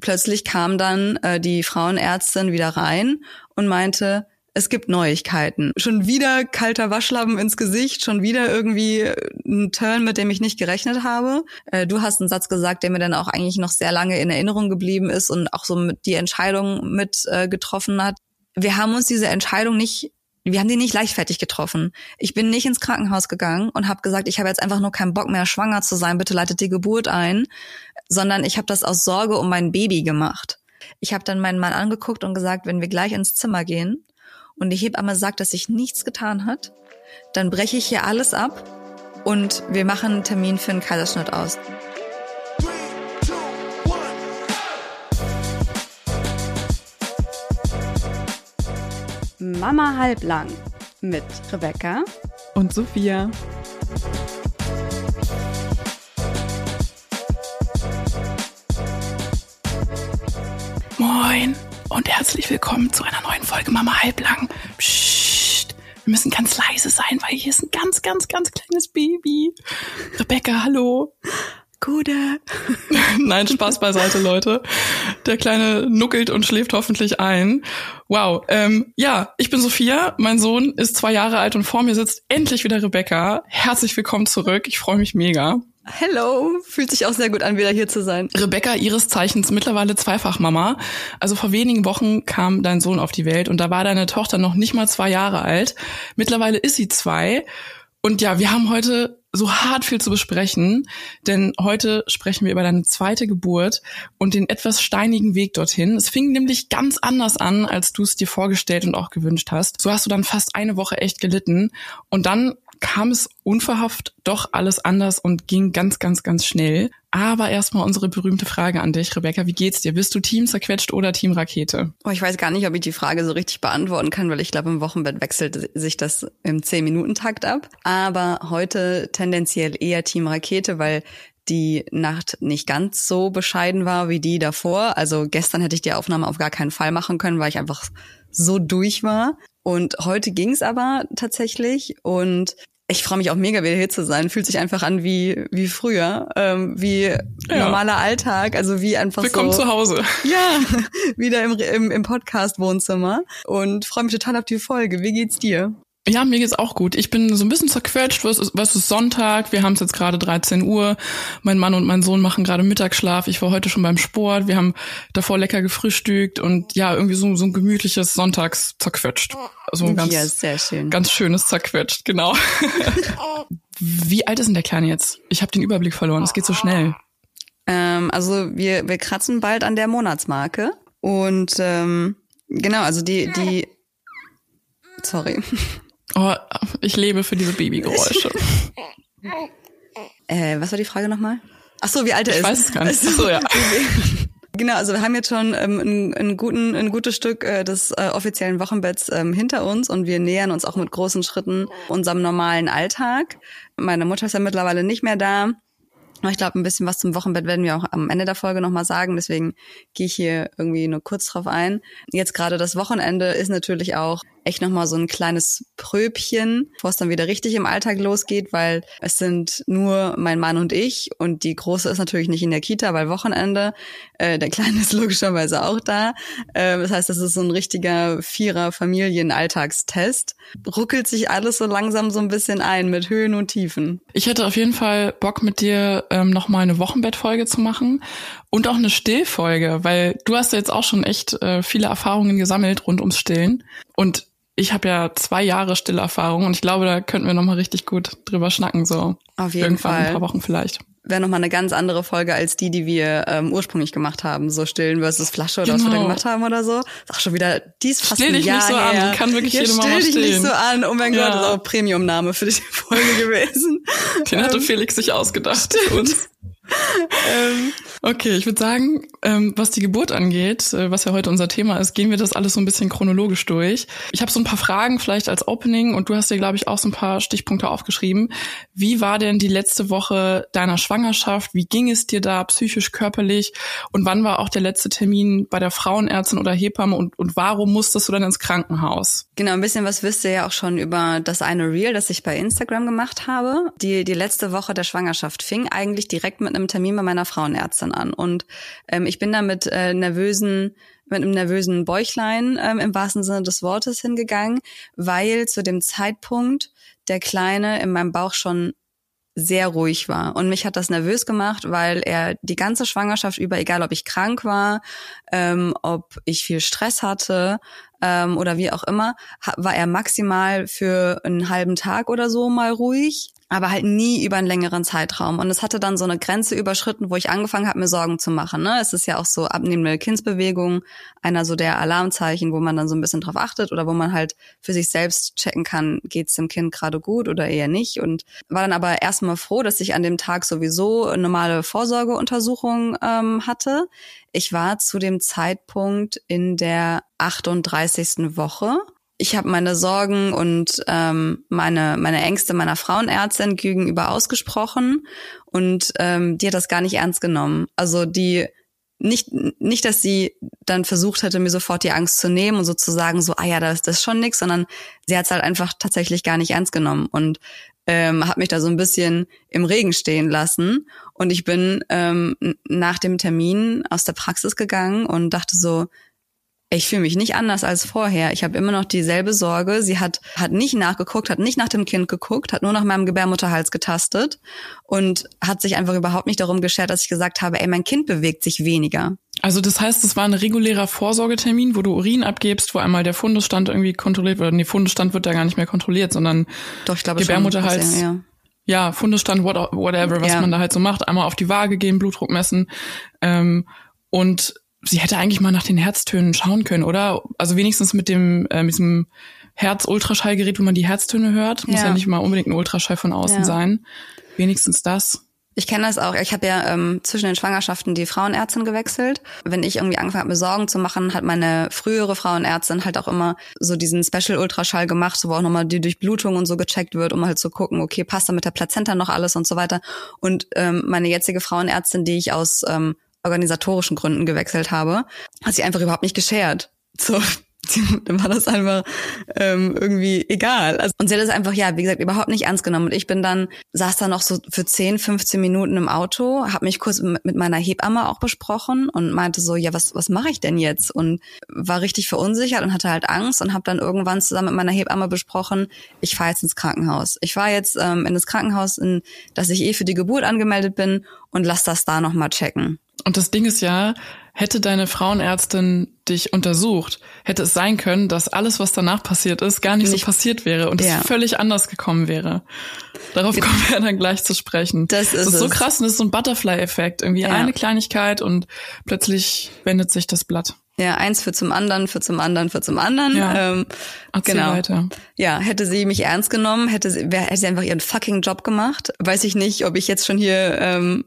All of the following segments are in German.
plötzlich kam dann äh, die Frauenärztin wieder rein und meinte, es gibt Neuigkeiten. Schon wieder kalter Waschlappen ins Gesicht, schon wieder irgendwie ein Turn, mit dem ich nicht gerechnet habe. Äh, du hast einen Satz gesagt, der mir dann auch eigentlich noch sehr lange in Erinnerung geblieben ist und auch so mit die Entscheidung mit äh, getroffen hat. Wir haben uns diese Entscheidung nicht wir haben die nicht leichtfertig getroffen. Ich bin nicht ins Krankenhaus gegangen und habe gesagt, ich habe jetzt einfach nur keinen Bock mehr, schwanger zu sein, bitte leitet die Geburt ein, sondern ich habe das aus Sorge um mein Baby gemacht. Ich habe dann meinen Mann angeguckt und gesagt, wenn wir gleich ins Zimmer gehen und die Hebamme sagt, dass sich nichts getan hat, dann breche ich hier alles ab und wir machen einen Termin für einen Kaiserschnitt aus. Mama halblang mit Rebecca und Sophia. Moin und herzlich willkommen zu einer neuen Folge Mama halblang. Psst, wir müssen ganz leise sein, weil hier ist ein ganz, ganz, ganz kleines Baby. Rebecca, hallo. Gute. Nein, Spaß beiseite, Leute. Der Kleine nuckelt und schläft hoffentlich ein. Wow. Ähm, ja, ich bin Sophia. Mein Sohn ist zwei Jahre alt und vor mir sitzt endlich wieder Rebecca. Herzlich willkommen zurück. Ich freue mich mega. Hello, fühlt sich auch sehr gut an, wieder hier zu sein. Rebecca, ihres Zeichens mittlerweile Zweifachmama. Also vor wenigen Wochen kam dein Sohn auf die Welt und da war deine Tochter noch nicht mal zwei Jahre alt. Mittlerweile ist sie zwei. Und ja, wir haben heute so hart viel zu besprechen, denn heute sprechen wir über deine zweite Geburt und den etwas steinigen Weg dorthin. Es fing nämlich ganz anders an, als du es dir vorgestellt und auch gewünscht hast. So hast du dann fast eine Woche echt gelitten und dann kam es unverhofft doch alles anders und ging ganz, ganz, ganz schnell. Aber erstmal unsere berühmte Frage an dich, Rebecca. Wie geht's dir? Bist du Team zerquetscht oder Team Rakete? Oh, ich weiß gar nicht, ob ich die Frage so richtig beantworten kann, weil ich glaube, im Wochenbett wechselt sich das im 10-Minuten-Takt ab. Aber heute tendenziell eher Team Rakete, weil die Nacht nicht ganz so bescheiden war wie die davor. Also gestern hätte ich die Aufnahme auf gar keinen Fall machen können, weil ich einfach so durch war. Und heute ging's aber tatsächlich und ich freue mich auch mega, wieder hier zu sein. Fühlt sich einfach an wie wie früher, ähm, wie ja. normaler Alltag, also wie einfach Willkommen so. Willkommen zu Hause. Ja, wieder im, im, im Podcast-Wohnzimmer und freue mich total auf die Folge. Wie geht's dir? Ja, mir geht's auch gut. Ich bin so ein bisschen zerquetscht. Was ist, was ist Sonntag? Wir haben es jetzt gerade 13 Uhr. Mein Mann und mein Sohn machen gerade Mittagsschlaf. Ich war heute schon beim Sport. Wir haben davor lecker gefrühstückt und ja, irgendwie so, so ein gemütliches Sonntags zerquetscht. Also ein ganz, ja, sehr schön. ganz schönes zerquetscht, genau. Wie alt ist denn der Kleine jetzt? Ich habe den Überblick verloren. Es geht so schnell. Ähm, also wir, wir kratzen bald an der Monatsmarke. Und ähm, genau, also die, die Sorry. Oh, ich lebe für diese Babygeräusche. äh, was war die Frage nochmal? Ach so, wie alt er ich ist. Ich weiß es gar nicht. Ach so, ja. Genau, also wir haben jetzt schon ähm, ein, ein, guten, ein gutes Stück äh, des äh, offiziellen Wochenbetts ähm, hinter uns und wir nähern uns auch mit großen Schritten unserem normalen Alltag. Meine Mutter ist ja mittlerweile nicht mehr da. Ich glaube, ein bisschen was zum Wochenbett werden wir auch am Ende der Folge nochmal sagen. Deswegen gehe ich hier irgendwie nur kurz drauf ein. Jetzt gerade das Wochenende ist natürlich auch echt nochmal so ein kleines Pröbchen, bevor es dann wieder richtig im Alltag losgeht, weil es sind nur mein Mann und ich und die Große ist natürlich nicht in der Kita, weil Wochenende. Äh, der Kleine ist logischerweise auch da. Äh, das heißt, das ist so ein richtiger Vierer-Familien-Alltagstest. Ruckelt sich alles so langsam so ein bisschen ein mit Höhen und Tiefen. Ich hätte auf jeden Fall Bock mit dir ähm, nochmal eine Wochenbettfolge zu machen und auch eine Stillfolge, weil du hast ja jetzt auch schon echt äh, viele Erfahrungen gesammelt rund ums Stillen. Und ich habe ja zwei Jahre Stillerfahrung und ich glaube, da könnten wir nochmal richtig gut drüber schnacken, so. Auf jeden Irgendwann Fall. ein paar Wochen vielleicht. Wäre nochmal eine ganz andere Folge als die, die wir ähm, ursprünglich gemacht haben. So Stillen versus Flasche oder genau. was wir da gemacht haben oder so. Ist auch schon wieder, die ist fast still ein dich Jahr nicht so her. an, kann wirklich ja, jede Mama still dich stillen. nicht so an. Oh mein Ja. Gott, das ist auch Premium-Name für die Folge gewesen. Den hatte Ähm, Felix sich ausgedacht für uns. Okay, ich würde sagen, ähm, was die Geburt angeht, äh, was ja heute unser Thema ist, gehen wir das alles so ein bisschen chronologisch durch. Ich habe so ein paar Fragen vielleicht als Opening und du hast dir, glaube ich, auch so ein paar Stichpunkte aufgeschrieben. Wie war denn die letzte Woche deiner Schwangerschaft? Wie ging es dir da psychisch, körperlich? Und wann war auch der letzte Termin bei der Frauenärztin oder Hebamme und, und warum musstest du dann ins Krankenhaus? Genau, ein bisschen was wisst ihr ja auch schon über das eine Reel, das ich bei Instagram gemacht habe. Die, die letzte Woche der Schwangerschaft fing eigentlich direkt mit einem Termin bei meiner Frauenärztin an. Und ähm, ich bin da mit äh, nervösen mit einem nervösen Bäuchlein ähm, im wahrsten Sinne des Wortes hingegangen, weil zu dem Zeitpunkt der Kleine in meinem Bauch schon sehr ruhig war. Und mich hat das nervös gemacht, weil er die ganze Schwangerschaft über, egal ob ich krank war, ähm, ob ich viel Stress hatte ähm, oder wie auch immer, war er maximal für einen halben Tag oder so mal ruhig aber halt nie über einen längeren Zeitraum. Und es hatte dann so eine Grenze überschritten, wo ich angefangen habe, mir Sorgen zu machen. Ne? Es ist ja auch so abnehmende Kindsbewegung, einer so der Alarmzeichen, wo man dann so ein bisschen drauf achtet oder wo man halt für sich selbst checken kann, geht's dem Kind gerade gut oder eher nicht. Und war dann aber erstmal froh, dass ich an dem Tag sowieso normale Vorsorgeuntersuchung ähm, hatte. Ich war zu dem Zeitpunkt in der 38. Woche ich habe meine Sorgen und ähm, meine, meine Ängste meiner Frauenärztin gegenüber ausgesprochen und ähm, die hat das gar nicht ernst genommen. Also die nicht, nicht, dass sie dann versucht hätte, mir sofort die Angst zu nehmen und sozusagen so, ah ja, das, das ist schon nix, sondern sie hat es halt einfach tatsächlich gar nicht ernst genommen und ähm, hat mich da so ein bisschen im Regen stehen lassen. Und ich bin ähm, nach dem Termin aus der Praxis gegangen und dachte so, ich fühle mich nicht anders als vorher. Ich habe immer noch dieselbe Sorge. Sie hat, hat nicht nachgeguckt, hat nicht nach dem Kind geguckt, hat nur nach meinem Gebärmutterhals getastet und hat sich einfach überhaupt nicht darum geschert, dass ich gesagt habe, ey, mein Kind bewegt sich weniger. Also das heißt, es war ein regulärer Vorsorgetermin, wo du Urin abgibst, wo einmal der Fundusstand irgendwie kontrolliert wird. Nee, Fundusstand wird ja gar nicht mehr kontrolliert, sondern Doch, ich glaube Gebärmutterhals. Schon, ja. Ja, Fundusstand, whatever, was ja. man da halt so macht. Einmal auf die Waage gehen, Blutdruck messen. Ähm, und sie hätte eigentlich mal nach den Herztönen schauen können, oder? Also wenigstens mit dem äh, mit diesem Herz-Ultraschallgerät, wo man die Herztöne hört. Muss ja, ja nicht mal unbedingt ein Ultraschall von außen ja. sein. Wenigstens das. Ich kenne das auch. Ich habe ja ähm, zwischen den Schwangerschaften die Frauenärztin gewechselt. Wenn ich irgendwie angefangen habe, mir Sorgen zu machen, hat meine frühere Frauenärztin halt auch immer so diesen Special-Ultraschall gemacht, wo auch nochmal die Durchblutung und so gecheckt wird, um halt zu gucken, okay, passt da mit der Plazenta noch alles und so weiter. Und ähm, meine jetzige Frauenärztin, die ich aus ähm, organisatorischen Gründen gewechselt habe, hat sie einfach überhaupt nicht geschert. So, dann war das einfach ähm, irgendwie egal. Also, und sie hat es einfach, ja, wie gesagt, überhaupt nicht ernst genommen. Und ich bin dann, saß da noch so für 10, 15 Minuten im Auto, habe mich kurz mit, mit meiner Hebamme auch besprochen und meinte so, ja, was, was mache ich denn jetzt? Und war richtig verunsichert und hatte halt Angst und habe dann irgendwann zusammen mit meiner Hebamme besprochen, ich fahre jetzt ins Krankenhaus. Ich fahre jetzt ähm, in das Krankenhaus, in das ich eh für die Geburt angemeldet bin und lass das da nochmal checken. Und das Ding ist ja, hätte deine Frauenärztin dich untersucht, hätte es sein können, dass alles, was danach passiert ist, gar nicht, nicht so passiert wäre und ja. es völlig anders gekommen wäre. Darauf kommen wir dann gleich zu sprechen. Das ist, das ist so krass und das ist so ein Butterfly-Effekt. Irgendwie ja. eine Kleinigkeit und plötzlich wendet sich das Blatt. Ja, eins für zum anderen, für zum anderen, für zum anderen. Ja. Ähm, genau. Weiter. Ja, hätte sie mich ernst genommen, hätte sie, wär, hätte sie einfach ihren fucking Job gemacht. Weiß ich nicht, ob ich jetzt schon hier ähm,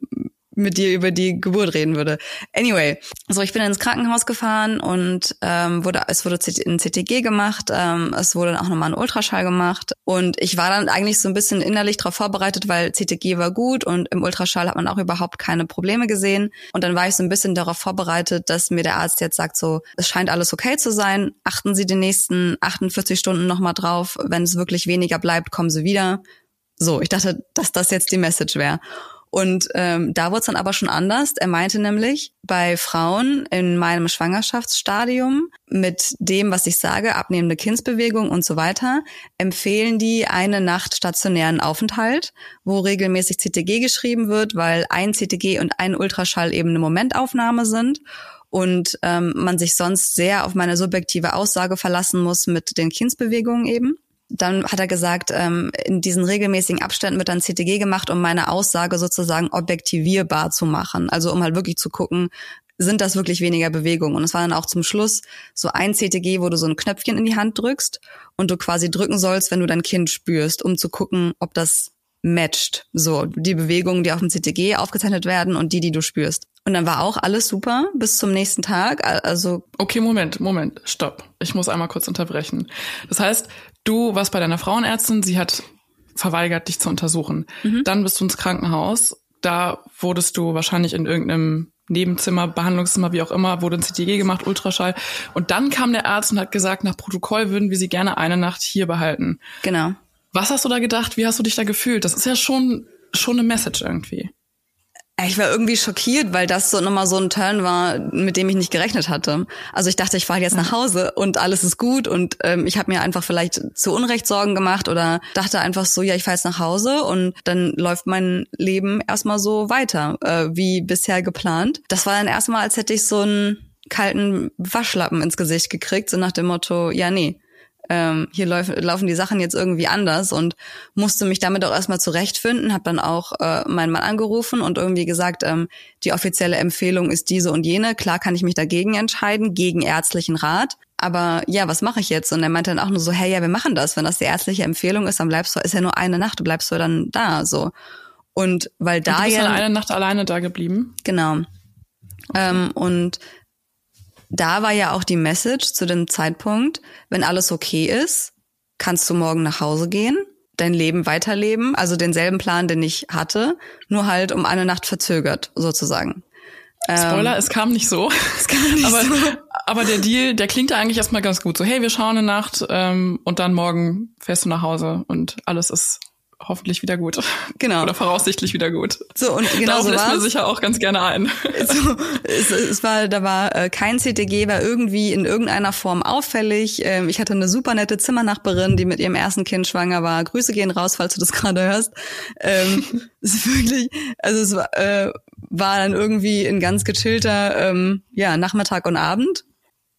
mit dir über die Geburt reden würde. Anyway, so ich bin ins Krankenhaus gefahren und ähm, wurde es wurde ein CTG gemacht, ähm, es wurde dann auch nochmal ein Ultraschall gemacht und ich war dann eigentlich so ein bisschen innerlich darauf vorbereitet, weil CTG war gut und im Ultraschall hat man auch überhaupt keine Probleme gesehen und dann war ich so ein bisschen darauf vorbereitet, dass mir der Arzt jetzt sagt so, es scheint alles okay zu sein, achten Sie die nächsten 48 Stunden nochmal drauf, wenn es wirklich weniger bleibt, kommen Sie wieder. So, ich dachte, dass das jetzt die Message wäre. Und ähm, da wurde es dann aber schon anders. Er meinte nämlich, bei Frauen in meinem Schwangerschaftsstadium mit dem, was ich sage, abnehmende Kindsbewegung und so weiter, empfehlen die eine Nacht stationären Aufenthalt, wo regelmäßig CTG geschrieben wird, weil ein CTG und ein Ultraschall eben eine Momentaufnahme sind und ähm, man sich sonst sehr auf meine subjektive Aussage verlassen muss mit den Kindsbewegungen eben. Dann hat er gesagt, ähm, in diesen regelmäßigen Abständen wird dann CTG gemacht, um meine Aussage sozusagen objektivierbar zu machen. Also um halt wirklich zu gucken, sind das wirklich weniger Bewegungen. Und es war dann auch zum Schluss so ein CTG, wo du so ein Knöpfchen in die Hand drückst und du quasi drücken sollst, wenn du dein Kind spürst, um zu gucken, ob das matcht. So, die Bewegungen, die auf dem CTG aufgezeichnet werden und die, die du spürst. Und dann war auch alles super bis zum nächsten Tag. Also. Okay, Moment, Moment, stopp. Ich muss einmal kurz unterbrechen. Das heißt, Du warst bei deiner Frauenärztin, sie hat verweigert, dich zu untersuchen. Mhm. Dann bist du ins Krankenhaus. Da wurdest du wahrscheinlich in irgendeinem Nebenzimmer, Behandlungszimmer, wie auch immer, wurde ein CTG gemacht, Ultraschall. Und dann kam der Arzt und hat gesagt, nach Protokoll würden wir sie gerne eine Nacht hier behalten. Genau. Was hast du da gedacht? Wie hast du dich da gefühlt? Das ist ja schon, schon eine Message irgendwie. Ich war irgendwie schockiert, weil das so nochmal so ein Turn war, mit dem ich nicht gerechnet hatte. Also ich dachte, ich fahre jetzt nach Hause und alles ist gut und ähm, ich habe mir einfach vielleicht zu Unrecht Sorgen gemacht oder dachte einfach so, ja, ich fahre jetzt nach Hause und dann läuft mein Leben erstmal so weiter, äh, wie bisher geplant. Das war dann erstmal, als hätte ich so einen kalten Waschlappen ins Gesicht gekriegt, so nach dem Motto, ja, nee, ähm, hier lauf, laufen die Sachen jetzt irgendwie anders und musste mich damit auch erstmal zurechtfinden, habe dann auch äh, meinen Mann angerufen und irgendwie gesagt, ähm, die offizielle Empfehlung ist diese und jene. Klar kann ich mich dagegen entscheiden, gegen ärztlichen Rat. Aber ja, was mache ich jetzt? Und er meinte dann auch nur so, hey, ja, wir machen das. Wenn das die ärztliche Empfehlung ist, dann bleibst du, ist ja nur eine Nacht, du bleibst du dann da, so. Und weil da und du bist ja. eine Nacht alleine da geblieben? Genau. Ähm, und da war ja auch die Message zu dem Zeitpunkt, wenn alles okay ist, kannst du morgen nach Hause gehen, dein Leben weiterleben, also denselben Plan, den ich hatte, nur halt um eine Nacht verzögert, sozusagen. Spoiler, ähm, es kam nicht so. Es kam nicht aber, so. aber der Deal, der klingt da eigentlich erstmal ganz gut. So, hey, wir schauen eine Nacht ähm, und dann morgen fährst du nach Hause und alles ist hoffentlich wieder gut. Genau. Oder voraussichtlich wieder gut. So, und genau Darauf so lässt war's. mir sicher auch ganz gerne ein. So, es, es war, da war äh, kein CTG, war irgendwie in irgendeiner Form auffällig. Ähm, ich hatte eine super nette Zimmernachbarin, die mit ihrem ersten Kind schwanger war. Grüße gehen raus, falls du das gerade hörst. Ähm, es ist wirklich, also es war, äh, war dann irgendwie ein ganz gechillter ähm, ja, Nachmittag und Abend.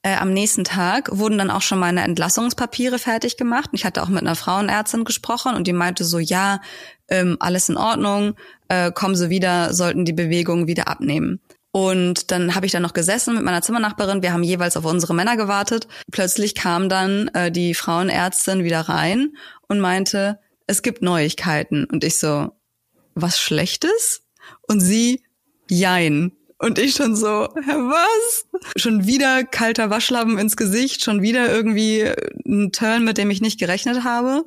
Äh, am nächsten Tag wurden dann auch schon meine Entlassungspapiere fertig gemacht. Ich hatte auch mit einer Frauenärztin gesprochen und die meinte so, ja, ähm, alles in Ordnung, äh, kommen sie wieder, sollten die Bewegungen wieder abnehmen. Und dann habe ich dann noch gesessen mit meiner Zimmernachbarin. Wir haben jeweils auf unsere Männer gewartet. Plötzlich kam dann äh, die Frauenärztin wieder rein und meinte, es gibt Neuigkeiten. Und ich so, was Schlechtes? Und sie, jein. Und ich schon so, Hä, was? Schon wieder kalter Waschlappen ins Gesicht, schon wieder irgendwie ein Turn, mit dem ich nicht gerechnet habe.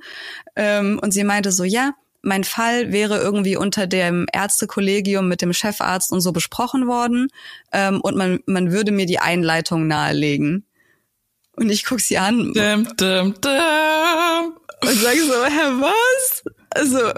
Ähm, und sie meinte so, ja, mein Fall wäre irgendwie unter dem Ärztekollegium mit dem Chefarzt und so besprochen worden ähm, und man, man würde mir die Einleitung nahelegen. Und ich guck sie an Dum, dum, dum. und sage so, hä, was? Also,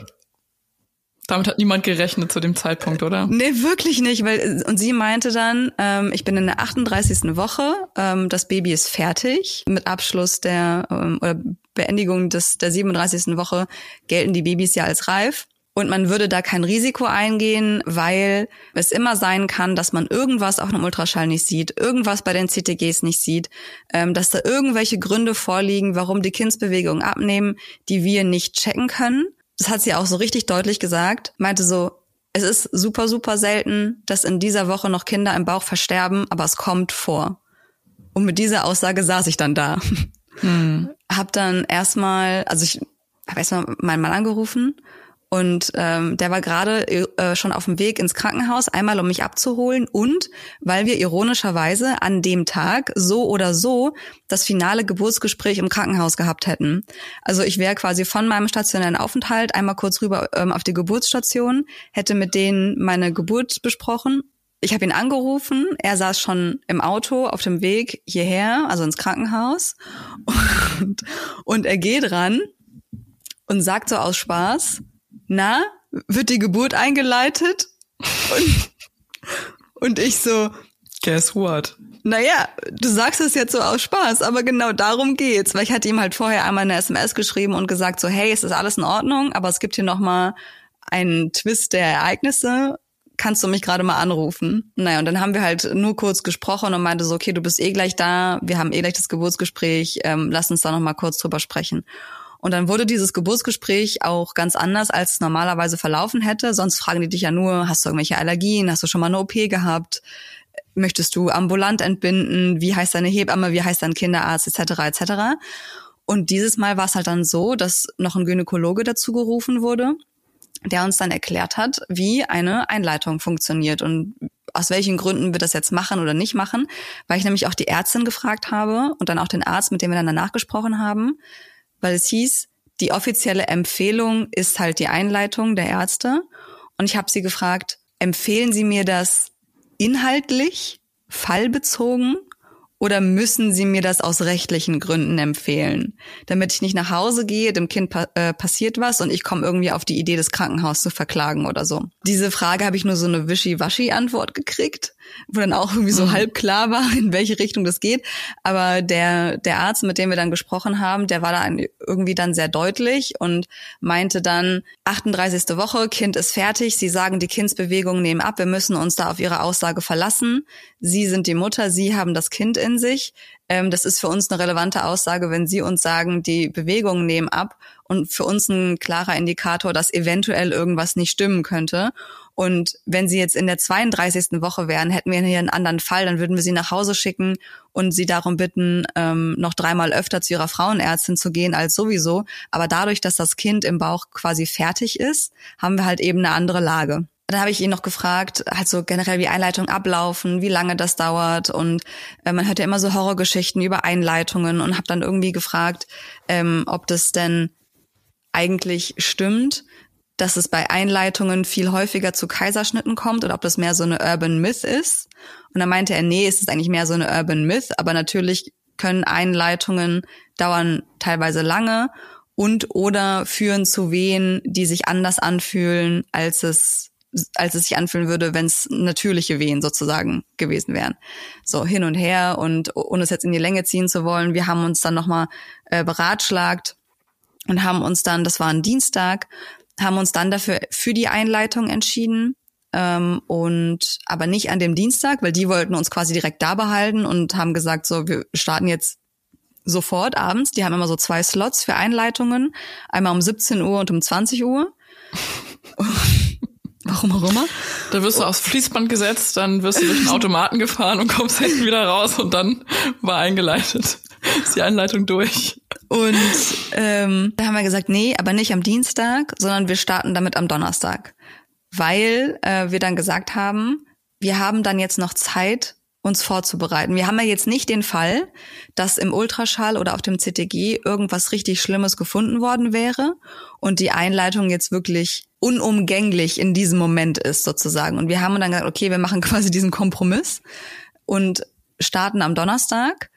Damit hat niemand gerechnet zu dem Zeitpunkt, oder? Nee, wirklich nicht, weil und sie meinte dann, ähm, ich bin in der 38. Woche, ähm, das Baby ist fertig. Mit Abschluss der ähm, oder Beendigung des der 37. Woche gelten die Babys ja als reif. Und man würde da kein Risiko eingehen, weil es immer sein kann, dass man irgendwas auf einem Ultraschall nicht sieht, irgendwas bei den CTGs nicht sieht, ähm, dass da irgendwelche Gründe vorliegen, warum die Kindsbewegungen abnehmen, die wir nicht checken können das hat sie auch so richtig deutlich gesagt, meinte so, es ist super, super selten, dass in dieser Woche noch Kinder im Bauch versterben, aber es kommt vor. Und mit dieser Aussage saß ich dann da. Hm. Hab dann erstmal, also ich habe erstmal meinen Mann angerufen und ähm, der war gerade äh, schon auf dem Weg ins Krankenhaus, einmal um mich abzuholen und weil wir ironischerweise an dem Tag so oder so das finale Geburtsgespräch im Krankenhaus gehabt hätten. Also ich wäre quasi von meinem stationären Aufenthalt einmal kurz rüber ähm, auf die Geburtsstation, hätte mit denen meine Geburt besprochen. Ich habe ihn angerufen, er saß schon im Auto auf dem Weg hierher, also ins Krankenhaus und, und er geht ran und sagt so aus Spaß, na, wird die Geburt eingeleitet? Und, und ich so, guess what? Naja, du sagst es jetzt so aus Spaß, aber genau darum geht's, weil ich hatte ihm halt vorher einmal eine SMS geschrieben und gesagt so, hey, es ist alles in Ordnung, aber es gibt hier noch mal einen Twist der Ereignisse. Kannst du mich gerade mal anrufen? Naja, und dann haben wir halt nur kurz gesprochen und meinte so, okay, du bist eh gleich da, wir haben eh gleich das Geburtsgespräch, ähm, lass uns da noch mal kurz drüber sprechen. Und dann wurde dieses Geburtsgespräch auch ganz anders, als es normalerweise verlaufen hätte. Sonst fragen die dich ja nur, hast du irgendwelche Allergien, hast du schon mal eine OP gehabt, möchtest du ambulant entbinden, wie heißt deine Hebamme, wie heißt dein Kinderarzt, etc. etc. Und dieses Mal war es halt dann so, dass noch ein Gynäkologe dazu gerufen wurde, der uns dann erklärt hat, wie eine Einleitung funktioniert und aus welchen Gründen wir das jetzt machen oder nicht machen, weil ich nämlich auch die Ärztin gefragt habe und dann auch den Arzt, mit dem wir dann danach gesprochen haben, weil es hieß, die offizielle Empfehlung ist halt die Einleitung der Ärzte. Und ich habe sie gefragt, empfehlen Sie mir das inhaltlich, fallbezogen oder müssen Sie mir das aus rechtlichen Gründen empfehlen? Damit ich nicht nach Hause gehe, dem Kind pa äh, passiert was und ich komme irgendwie auf die Idee, das Krankenhaus zu verklagen oder so. Diese Frage habe ich nur so eine wischi-waschi-Antwort gekriegt, wo dann auch irgendwie so mhm. halb klar war, in welche Richtung das geht. Aber der, der Arzt, mit dem wir dann gesprochen haben, der war da irgendwie dann sehr deutlich und meinte dann, 38. Woche, Kind ist fertig, Sie sagen, die Kindsbewegungen nehmen ab, wir müssen uns da auf Ihre Aussage verlassen. Sie sind die Mutter, Sie haben das Kind in sich. Ähm, das ist für uns eine relevante Aussage, wenn Sie uns sagen, die Bewegungen nehmen ab und für uns ein klarer Indikator, dass eventuell irgendwas nicht stimmen könnte. Und wenn sie jetzt in der 32. Woche wären, hätten wir hier einen anderen Fall, dann würden wir sie nach Hause schicken und sie darum bitten, ähm, noch dreimal öfter zu ihrer Frauenärztin zu gehen als sowieso. Aber dadurch, dass das Kind im Bauch quasi fertig ist, haben wir halt eben eine andere Lage. Dann habe ich ihn noch gefragt, halt so generell wie Einleitungen ablaufen, wie lange das dauert und äh, man hört ja immer so Horrorgeschichten über Einleitungen und habe dann irgendwie gefragt, ähm, ob das denn eigentlich stimmt, dass es bei Einleitungen viel häufiger zu Kaiserschnitten kommt oder ob das mehr so eine Urban Myth ist. Und dann meinte er, nee, es ist eigentlich mehr so eine Urban Myth, aber natürlich können Einleitungen dauern teilweise lange und oder führen zu Wehen, die sich anders anfühlen, als es als es sich anfühlen würde, wenn es natürliche Wehen sozusagen gewesen wären. So hin und her und ohne es jetzt in die Länge ziehen zu wollen, wir haben uns dann nochmal äh, beratschlagt und haben uns dann, das war ein Dienstag, haben uns dann dafür für die Einleitung entschieden ähm, und aber nicht an dem Dienstag, weil die wollten uns quasi direkt da behalten und haben gesagt, so wir starten jetzt sofort abends. Die haben immer so zwei Slots für Einleitungen, einmal um 17 Uhr und um 20 Uhr. Warum auch immer. Da wirst du aufs Fließband gesetzt, dann wirst du durch den Automaten gefahren und kommst hinten wieder raus und dann war eingeleitet. Ist die Einleitung durch. Und ähm, da haben wir gesagt, nee, aber nicht am Dienstag, sondern wir starten damit am Donnerstag. Weil äh, wir dann gesagt haben, wir haben dann jetzt noch Zeit, uns vorzubereiten. Wir haben ja jetzt nicht den Fall, dass im Ultraschall oder auf dem CTG irgendwas richtig Schlimmes gefunden worden wäre und die Einleitung jetzt wirklich unumgänglich in diesem Moment ist sozusagen. Und wir haben dann gesagt, okay, wir machen quasi diesen Kompromiss und starten am Donnerstag,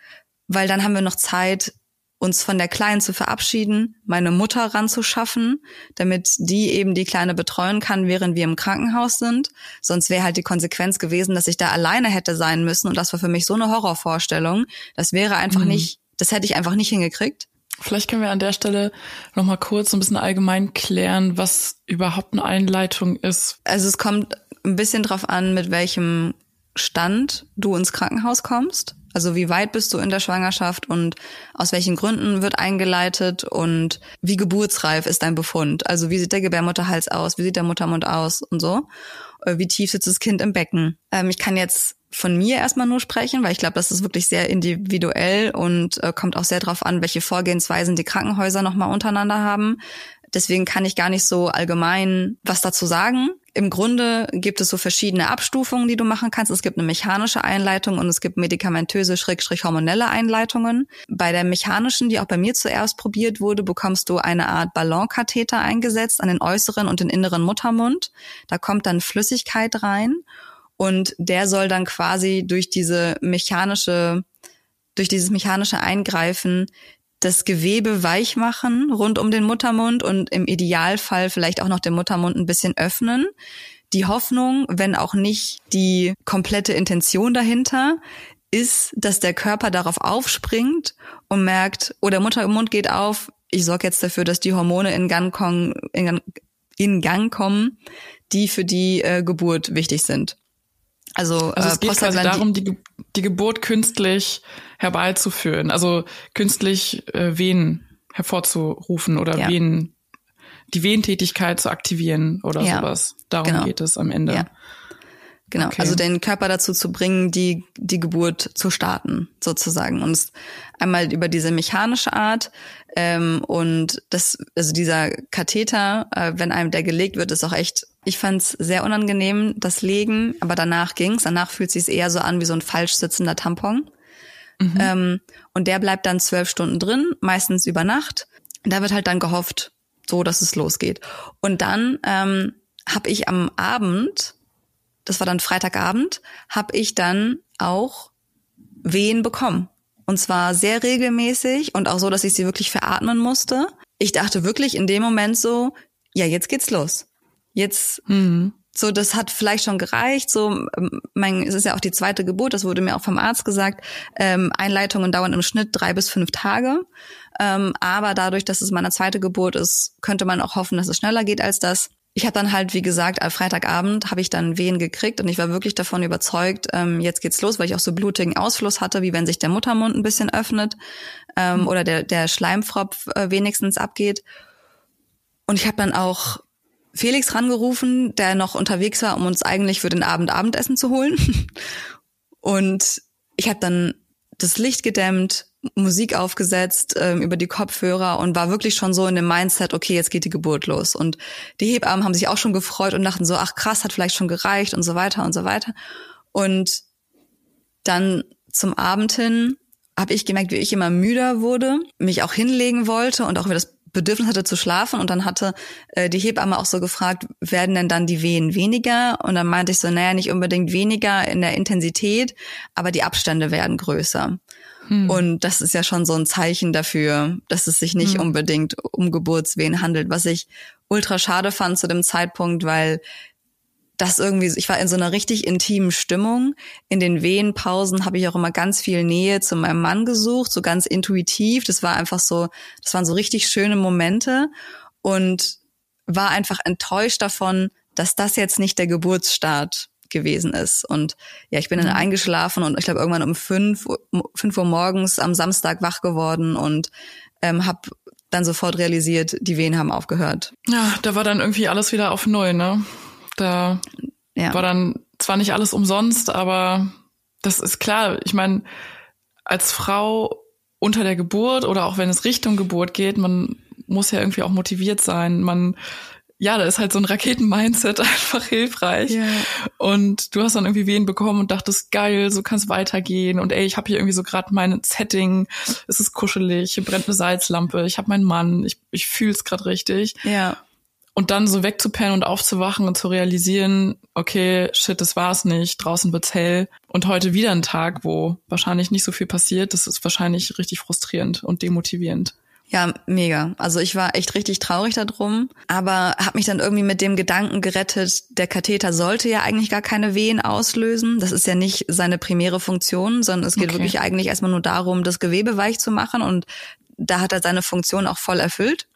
weil dann haben wir noch Zeit, uns von der Kleinen zu verabschieden, meine Mutter ranzuschaffen, damit die eben die Kleine betreuen kann, während wir im Krankenhaus sind. Sonst wäre halt die Konsequenz gewesen, dass ich da alleine hätte sein müssen. Und das war für mich so eine Horrorvorstellung. Das wäre einfach mhm. nicht, das hätte ich einfach nicht hingekriegt. Vielleicht können wir an der Stelle noch mal kurz ein bisschen allgemein klären, was überhaupt eine Einleitung ist. Also es kommt ein bisschen drauf an, mit welchem Stand du ins Krankenhaus kommst. Also wie weit bist du in der Schwangerschaft und aus welchen Gründen wird eingeleitet und wie geburtsreif ist dein Befund? Also wie sieht der Gebärmutterhals aus? Wie sieht der Muttermund aus und so? Äh, wie tief sitzt das Kind im Becken? Ähm, ich kann jetzt von mir erstmal nur sprechen, weil ich glaube, das ist wirklich sehr individuell und äh, kommt auch sehr darauf an, welche Vorgehensweisen die Krankenhäuser nochmal untereinander haben. Deswegen kann ich gar nicht so allgemein was dazu sagen. Im Grunde gibt es so verschiedene Abstufungen, die du machen kannst. Es gibt eine mechanische Einleitung und es gibt medikamentöse, schrägstrich hormonelle Einleitungen. Bei der mechanischen, die auch bei mir zuerst probiert wurde, bekommst du eine Art Ballonkatheter eingesetzt an den äußeren und den inneren Muttermund. Da kommt dann Flüssigkeit rein und der soll dann quasi durch diese mechanische durch dieses mechanische Eingreifen das Gewebe weich machen rund um den Muttermund und im Idealfall vielleicht auch noch den Muttermund ein bisschen öffnen. Die Hoffnung, wenn auch nicht die komplette Intention dahinter, ist, dass der Körper darauf aufspringt und merkt, oh, der Muttermund geht auf, ich sorge jetzt dafür, dass die Hormone in Gang, kommen, in, in Gang kommen, die für die äh, Geburt wichtig sind. Also, also es äh, geht quasi darum, die, die Geburt künstlich herbeizuführen, also künstlich äh, Venen hervorzurufen oder ja. Venen, die Wehentätigkeit zu aktivieren oder ja. sowas. Darum genau. geht es am Ende. Ja. Genau, okay. also den Körper dazu zu bringen, die, die Geburt zu starten, sozusagen. Und einmal über diese mechanische Art ähm, und das, also dieser Katheter, äh, wenn einem der gelegt wird, ist auch echt, ich fand es sehr unangenehm, das Legen, aber danach ging's. Danach fühlt sich eher so an wie so ein falsch sitzender Tampon. Mhm. Ähm, und der bleibt dann zwölf Stunden drin, meistens über Nacht. Da wird halt dann gehofft, so dass es losgeht. Und dann ähm, habe ich am Abend das war dann Freitagabend, habe ich dann auch Wehen bekommen. Und zwar sehr regelmäßig und auch so, dass ich sie wirklich veratmen musste. Ich dachte wirklich in dem Moment so, ja, jetzt geht's los. Jetzt, mhm. so, das hat vielleicht schon gereicht. So, ähm, mein, es ist ja auch die zweite Geburt, das wurde mir auch vom Arzt gesagt. Ähm, Einleitungen dauern im Schnitt drei bis fünf Tage. Ähm, aber dadurch, dass es meine zweite Geburt ist, könnte man auch hoffen, dass es schneller geht als das. Ich habe dann halt, wie gesagt, am Freitagabend habe ich dann Wehen gekriegt und ich war wirklich davon überzeugt, ähm, jetzt geht's los, weil ich auch so blutigen Ausfluss hatte, wie wenn sich der Muttermund ein bisschen öffnet ähm, mhm. oder der, der Schleimfropf äh, wenigstens abgeht. Und ich habe dann auch Felix rangerufen, der noch unterwegs war, um uns eigentlich für den Abend Abendessen zu holen. Und ich habe dann das Licht gedämmt, Musik aufgesetzt ähm, über die Kopfhörer und war wirklich schon so in dem Mindset, okay, jetzt geht die Geburt los. Und die Hebammen haben sich auch schon gefreut und dachten so, ach krass, hat vielleicht schon gereicht und so weiter und so weiter. Und dann zum Abend hin habe ich gemerkt, wie ich immer müder wurde, mich auch hinlegen wollte und auch über das Bedürfnis hatte zu schlafen und dann hatte äh, die Hebamme auch so gefragt, werden denn dann die Wehen weniger? Und dann meinte ich so, naja, nicht unbedingt weniger in der Intensität, aber die Abstände werden größer. Hm. Und das ist ja schon so ein Zeichen dafür, dass es sich nicht hm. unbedingt um Geburtswehen handelt, was ich ultra schade fand zu dem Zeitpunkt, weil das irgendwie, ich war in so einer richtig intimen Stimmung. In den Wehenpausen habe ich auch immer ganz viel Nähe zu meinem Mann gesucht, so ganz intuitiv. Das war einfach so, das waren so richtig schöne Momente und war einfach enttäuscht davon, dass das jetzt nicht der Geburtsstart gewesen ist. Und ja, ich bin dann mhm. eingeschlafen und ich glaube irgendwann um fünf, fünf Uhr morgens am Samstag wach geworden und ähm, habe dann sofort realisiert, die Wehen haben aufgehört. Ja, da war dann irgendwie alles wieder auf Null, ne? Da ja. war dann zwar nicht alles umsonst, aber das ist klar. Ich meine, als Frau unter der Geburt oder auch wenn es Richtung Geburt geht, man muss ja irgendwie auch motiviert sein. Man ja, da ist halt so ein Raketen-Mindset einfach hilfreich. Yeah. Und du hast dann irgendwie Wehen bekommen und dachtest, geil, so kann es weitergehen. Und ey, ich habe hier irgendwie so gerade mein Setting, es ist kuschelig, hier brennt eine Salzlampe, ich habe meinen Mann, ich, ich fühle es gerade richtig. Ja. Und dann so wegzupennen und aufzuwachen und zu realisieren, okay, shit, das war's nicht, draußen wird's hell. Und heute wieder ein Tag, wo wahrscheinlich nicht so viel passiert, das ist wahrscheinlich richtig frustrierend und demotivierend. Ja, mega. Also ich war echt richtig traurig darum, aber habe mich dann irgendwie mit dem Gedanken gerettet, der Katheter sollte ja eigentlich gar keine Wehen auslösen. Das ist ja nicht seine primäre Funktion, sondern es geht okay. wirklich eigentlich erstmal nur darum, das Gewebe weich zu machen und da hat er seine Funktion auch voll erfüllt.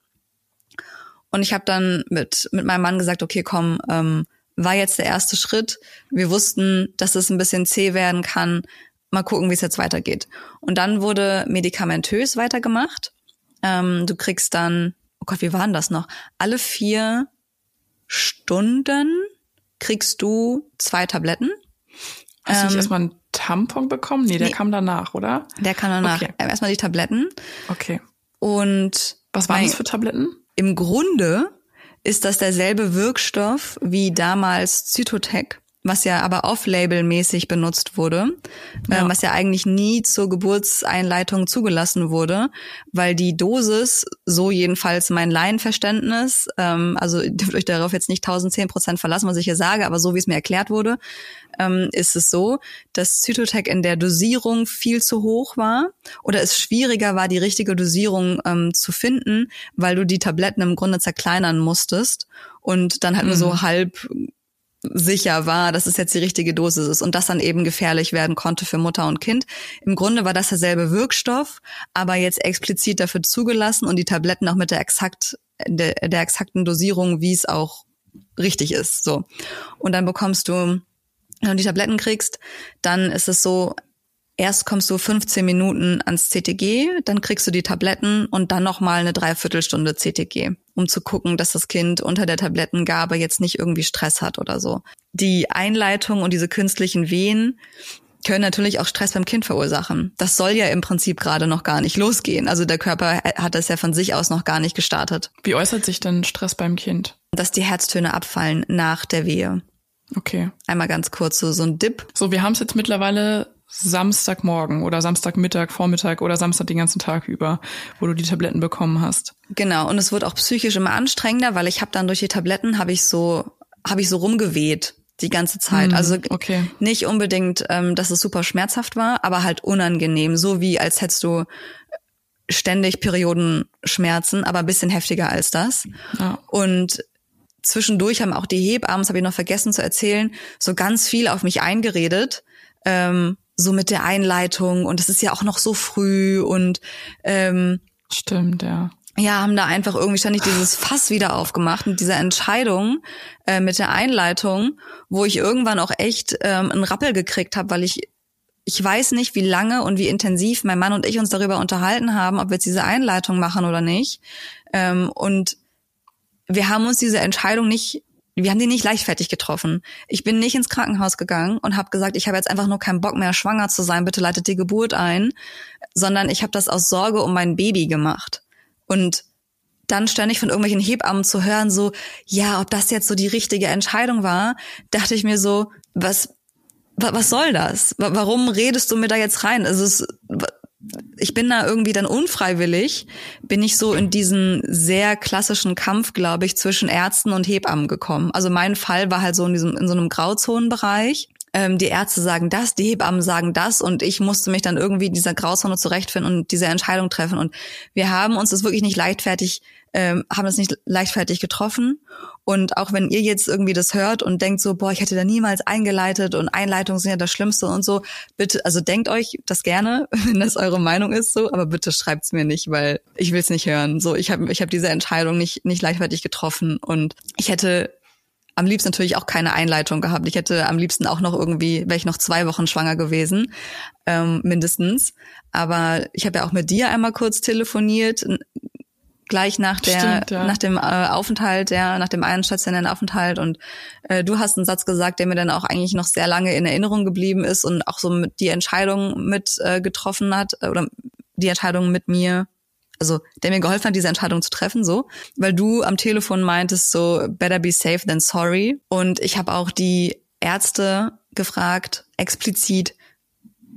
Und ich habe dann mit, mit meinem Mann gesagt, okay, komm, ähm, war jetzt der erste Schritt. Wir wussten, dass es ein bisschen zäh werden kann. Mal gucken, wie es jetzt weitergeht. Und dann wurde medikamentös weitergemacht. Ähm, du kriegst dann, oh Gott, wie waren das noch? Alle vier Stunden kriegst du zwei Tabletten. Hast du nicht ähm, erstmal einen Tampon bekommen? Nee, der nee, kam danach, oder? Der kam danach. Okay. Ähm, erstmal die Tabletten. Okay. Und was waren das für Tabletten? Im Grunde ist das derselbe Wirkstoff wie damals Zytotec was ja aber off-label-mäßig benutzt wurde, äh, ja. äh, was ja eigentlich nie zur Geburtseinleitung zugelassen wurde, weil die Dosis, so jedenfalls mein Laienverständnis, ähm, also dürft euch darauf jetzt nicht 1010 Prozent verlassen, was ich hier sage, aber so wie es mir erklärt wurde, ähm, ist es so, dass Zytotec in der Dosierung viel zu hoch war oder es schwieriger war, die richtige Dosierung ähm, zu finden, weil du die Tabletten im Grunde zerkleinern musstest und dann halt mhm. nur so mhm. halb sicher war, dass es jetzt die richtige Dosis ist und das dann eben gefährlich werden konnte für Mutter und Kind. Im Grunde war das derselbe Wirkstoff, aber jetzt explizit dafür zugelassen und die Tabletten auch mit der exakt der, der exakten Dosierung, wie es auch richtig ist. So und dann bekommst du, wenn du die Tabletten kriegst, dann ist es so, Erst kommst du 15 Minuten ans CTG, dann kriegst du die Tabletten und dann nochmal eine Dreiviertelstunde CTG, um zu gucken, dass das Kind unter der Tablettengabe jetzt nicht irgendwie Stress hat oder so. Die Einleitung und diese künstlichen Wehen können natürlich auch Stress beim Kind verursachen. Das soll ja im Prinzip gerade noch gar nicht losgehen. Also der Körper hat das ja von sich aus noch gar nicht gestartet. Wie äußert sich denn Stress beim Kind? Dass die Herztöne abfallen nach der Wehe. Okay. Einmal ganz kurz so, so ein Dip. So, wir haben es jetzt mittlerweile Samstagmorgen oder Samstagmittag, Vormittag oder Samstag den ganzen Tag über, wo du die Tabletten bekommen hast. Genau, und es wird auch psychisch immer anstrengender, weil ich habe dann durch die Tabletten habe ich so habe ich so rumgeweht die ganze Zeit. Hm, also okay. nicht unbedingt, ähm, dass es super schmerzhaft war, aber halt unangenehm, so wie als hättest du ständig Periodenschmerzen, aber ein bisschen heftiger als das. Ja. Und zwischendurch haben auch die Hebammen, das habe ich noch vergessen zu erzählen, so ganz viel auf mich eingeredet. Ähm, so mit der Einleitung und es ist ja auch noch so früh und ähm, Stimmt, ja. ja, haben da einfach irgendwie ständig dieses Fass wieder aufgemacht und diese Entscheidung äh, mit der Einleitung, wo ich irgendwann auch echt ähm, einen Rappel gekriegt habe, weil ich ich weiß nicht, wie lange und wie intensiv mein Mann und ich uns darüber unterhalten haben, ob wir jetzt diese Einleitung machen oder nicht. Ähm, und wir haben uns diese Entscheidung nicht, wir haben die nicht leichtfertig getroffen. Ich bin nicht ins Krankenhaus gegangen und habe gesagt, ich habe jetzt einfach nur keinen Bock mehr, schwanger zu sein, bitte leitet die Geburt ein, sondern ich habe das aus Sorge um mein Baby gemacht. Und dann ständig von irgendwelchen Hebammen zu hören, so, ja, ob das jetzt so die richtige Entscheidung war, dachte ich mir so, was, was soll das? Warum redest du mir da jetzt rein? Also es, ich bin da irgendwie dann unfreiwillig, bin ich so in diesen sehr klassischen Kampf, glaube ich, zwischen Ärzten und Hebammen gekommen. Also mein Fall war halt so in diesem, in so einem Grauzonenbereich. Ähm, die Ärzte sagen das, die Hebammen sagen das und ich musste mich dann irgendwie in dieser Grauzone zurechtfinden und diese Entscheidung treffen. Und wir haben uns das wirklich nicht leichtfertig ähm, haben es nicht leichtfertig getroffen. Und auch wenn ihr jetzt irgendwie das hört und denkt so, boah, ich hätte da niemals eingeleitet und Einleitungen sind ja das Schlimmste und so, bitte, also denkt euch das gerne, wenn das eure Meinung ist so, aber bitte schreibt's mir nicht, weil ich will's nicht hören. So, ich habe ich hab diese Entscheidung nicht, nicht leichtfertig getroffen und ich hätte am liebsten natürlich auch keine Einleitung gehabt. Ich hätte am liebsten auch noch irgendwie, wäre ich noch zwei Wochen schwanger gewesen, ähm, mindestens. Aber ich habe ja auch mit dir einmal kurz telefoniert, gleich nach der Stimmt, ja. nach dem äh, Aufenthalt, ja, nach dem einen stationären Aufenthalt und äh, du hast einen Satz gesagt, der mir dann auch eigentlich noch sehr lange in Erinnerung geblieben ist und auch so mit die Entscheidung mit äh, getroffen hat äh, oder die Entscheidung mit mir also der mir geholfen hat, diese Entscheidung zu treffen, so, weil du am Telefon meintest so better be safe than sorry und ich habe auch die Ärzte gefragt explizit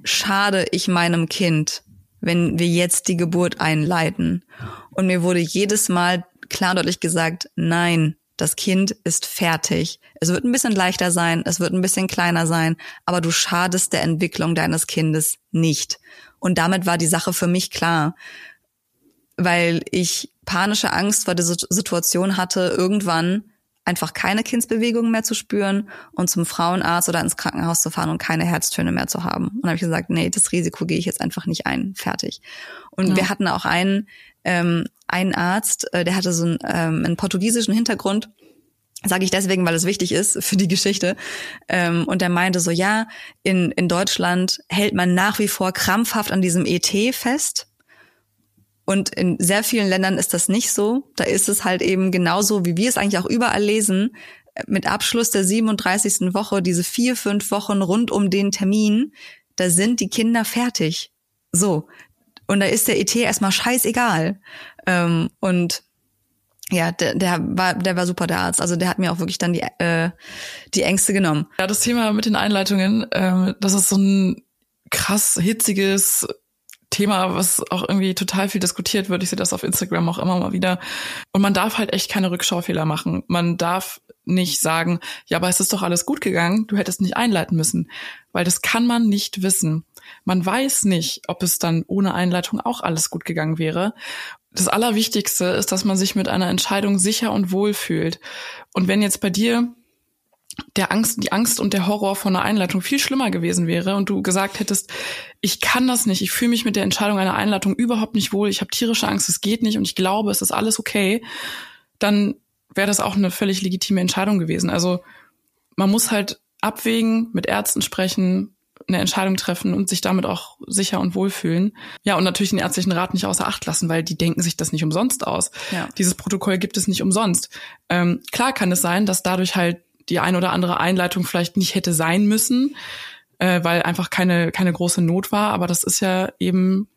schade ich meinem Kind, wenn wir jetzt die Geburt einleiten und mir wurde jedes Mal klar und deutlich gesagt, nein, das Kind ist fertig. Es wird ein bisschen leichter sein, es wird ein bisschen kleiner sein, aber du schadest der Entwicklung deines Kindes nicht. Und damit war die Sache für mich klar, weil ich panische Angst vor der Situation hatte, irgendwann einfach keine Kindsbewegungen mehr zu spüren und zum Frauenarzt oder ins Krankenhaus zu fahren und keine Herztöne mehr zu haben. Und habe ich gesagt, nee, das Risiko gehe ich jetzt einfach nicht ein, fertig. Und ja. wir hatten auch einen, ähm, einen Arzt, äh, der hatte so einen, ähm, einen portugiesischen Hintergrund, Sage ich deswegen, weil es wichtig ist für die Geschichte. Ähm, und der meinte so, ja, in, in Deutschland hält man nach wie vor krampfhaft an diesem ET fest. Und in sehr vielen Ländern ist das nicht so. Da ist es halt eben genauso, wie wir es eigentlich auch überall lesen. Mit Abschluss der 37. Woche, diese vier, fünf Wochen rund um den Termin, da sind die Kinder fertig. So. Und da ist der ET erstmal scheißegal. Ähm, und ja, der, der war, der war super, der Arzt. Also der hat mir auch wirklich dann die, äh, die Ängste genommen. Ja, das Thema mit den Einleitungen, ähm, das ist so ein krass hitziges Thema, was auch irgendwie total viel diskutiert wird. Ich sehe das auf Instagram auch immer mal wieder. Und man darf halt echt keine Rückschaufehler machen. Man darf nicht sagen, ja, aber es ist doch alles gut gegangen, du hättest nicht einleiten müssen. Weil das kann man nicht wissen. Man weiß nicht, ob es dann ohne Einleitung auch alles gut gegangen wäre. Das Allerwichtigste ist, dass man sich mit einer Entscheidung sicher und wohl fühlt. Und wenn jetzt bei dir der Angst, die Angst und der Horror von einer Einleitung viel schlimmer gewesen wäre und du gesagt hättest, ich kann das nicht, ich fühle mich mit der Entscheidung einer Einleitung überhaupt nicht wohl, ich habe tierische Angst, es geht nicht und ich glaube, es ist alles okay, dann wäre das auch eine völlig legitime Entscheidung gewesen. Also man muss halt abwägen, mit Ärzten sprechen, eine Entscheidung treffen und sich damit auch sicher und wohl fühlen. Ja, und natürlich den ärztlichen Rat nicht außer Acht lassen, weil die denken sich das nicht umsonst aus. Ja. Dieses Protokoll gibt es nicht umsonst. Ähm, klar kann es sein, dass dadurch halt die ein oder andere Einleitung vielleicht nicht hätte sein müssen, äh, weil einfach keine, keine große Not war. Aber das ist ja eben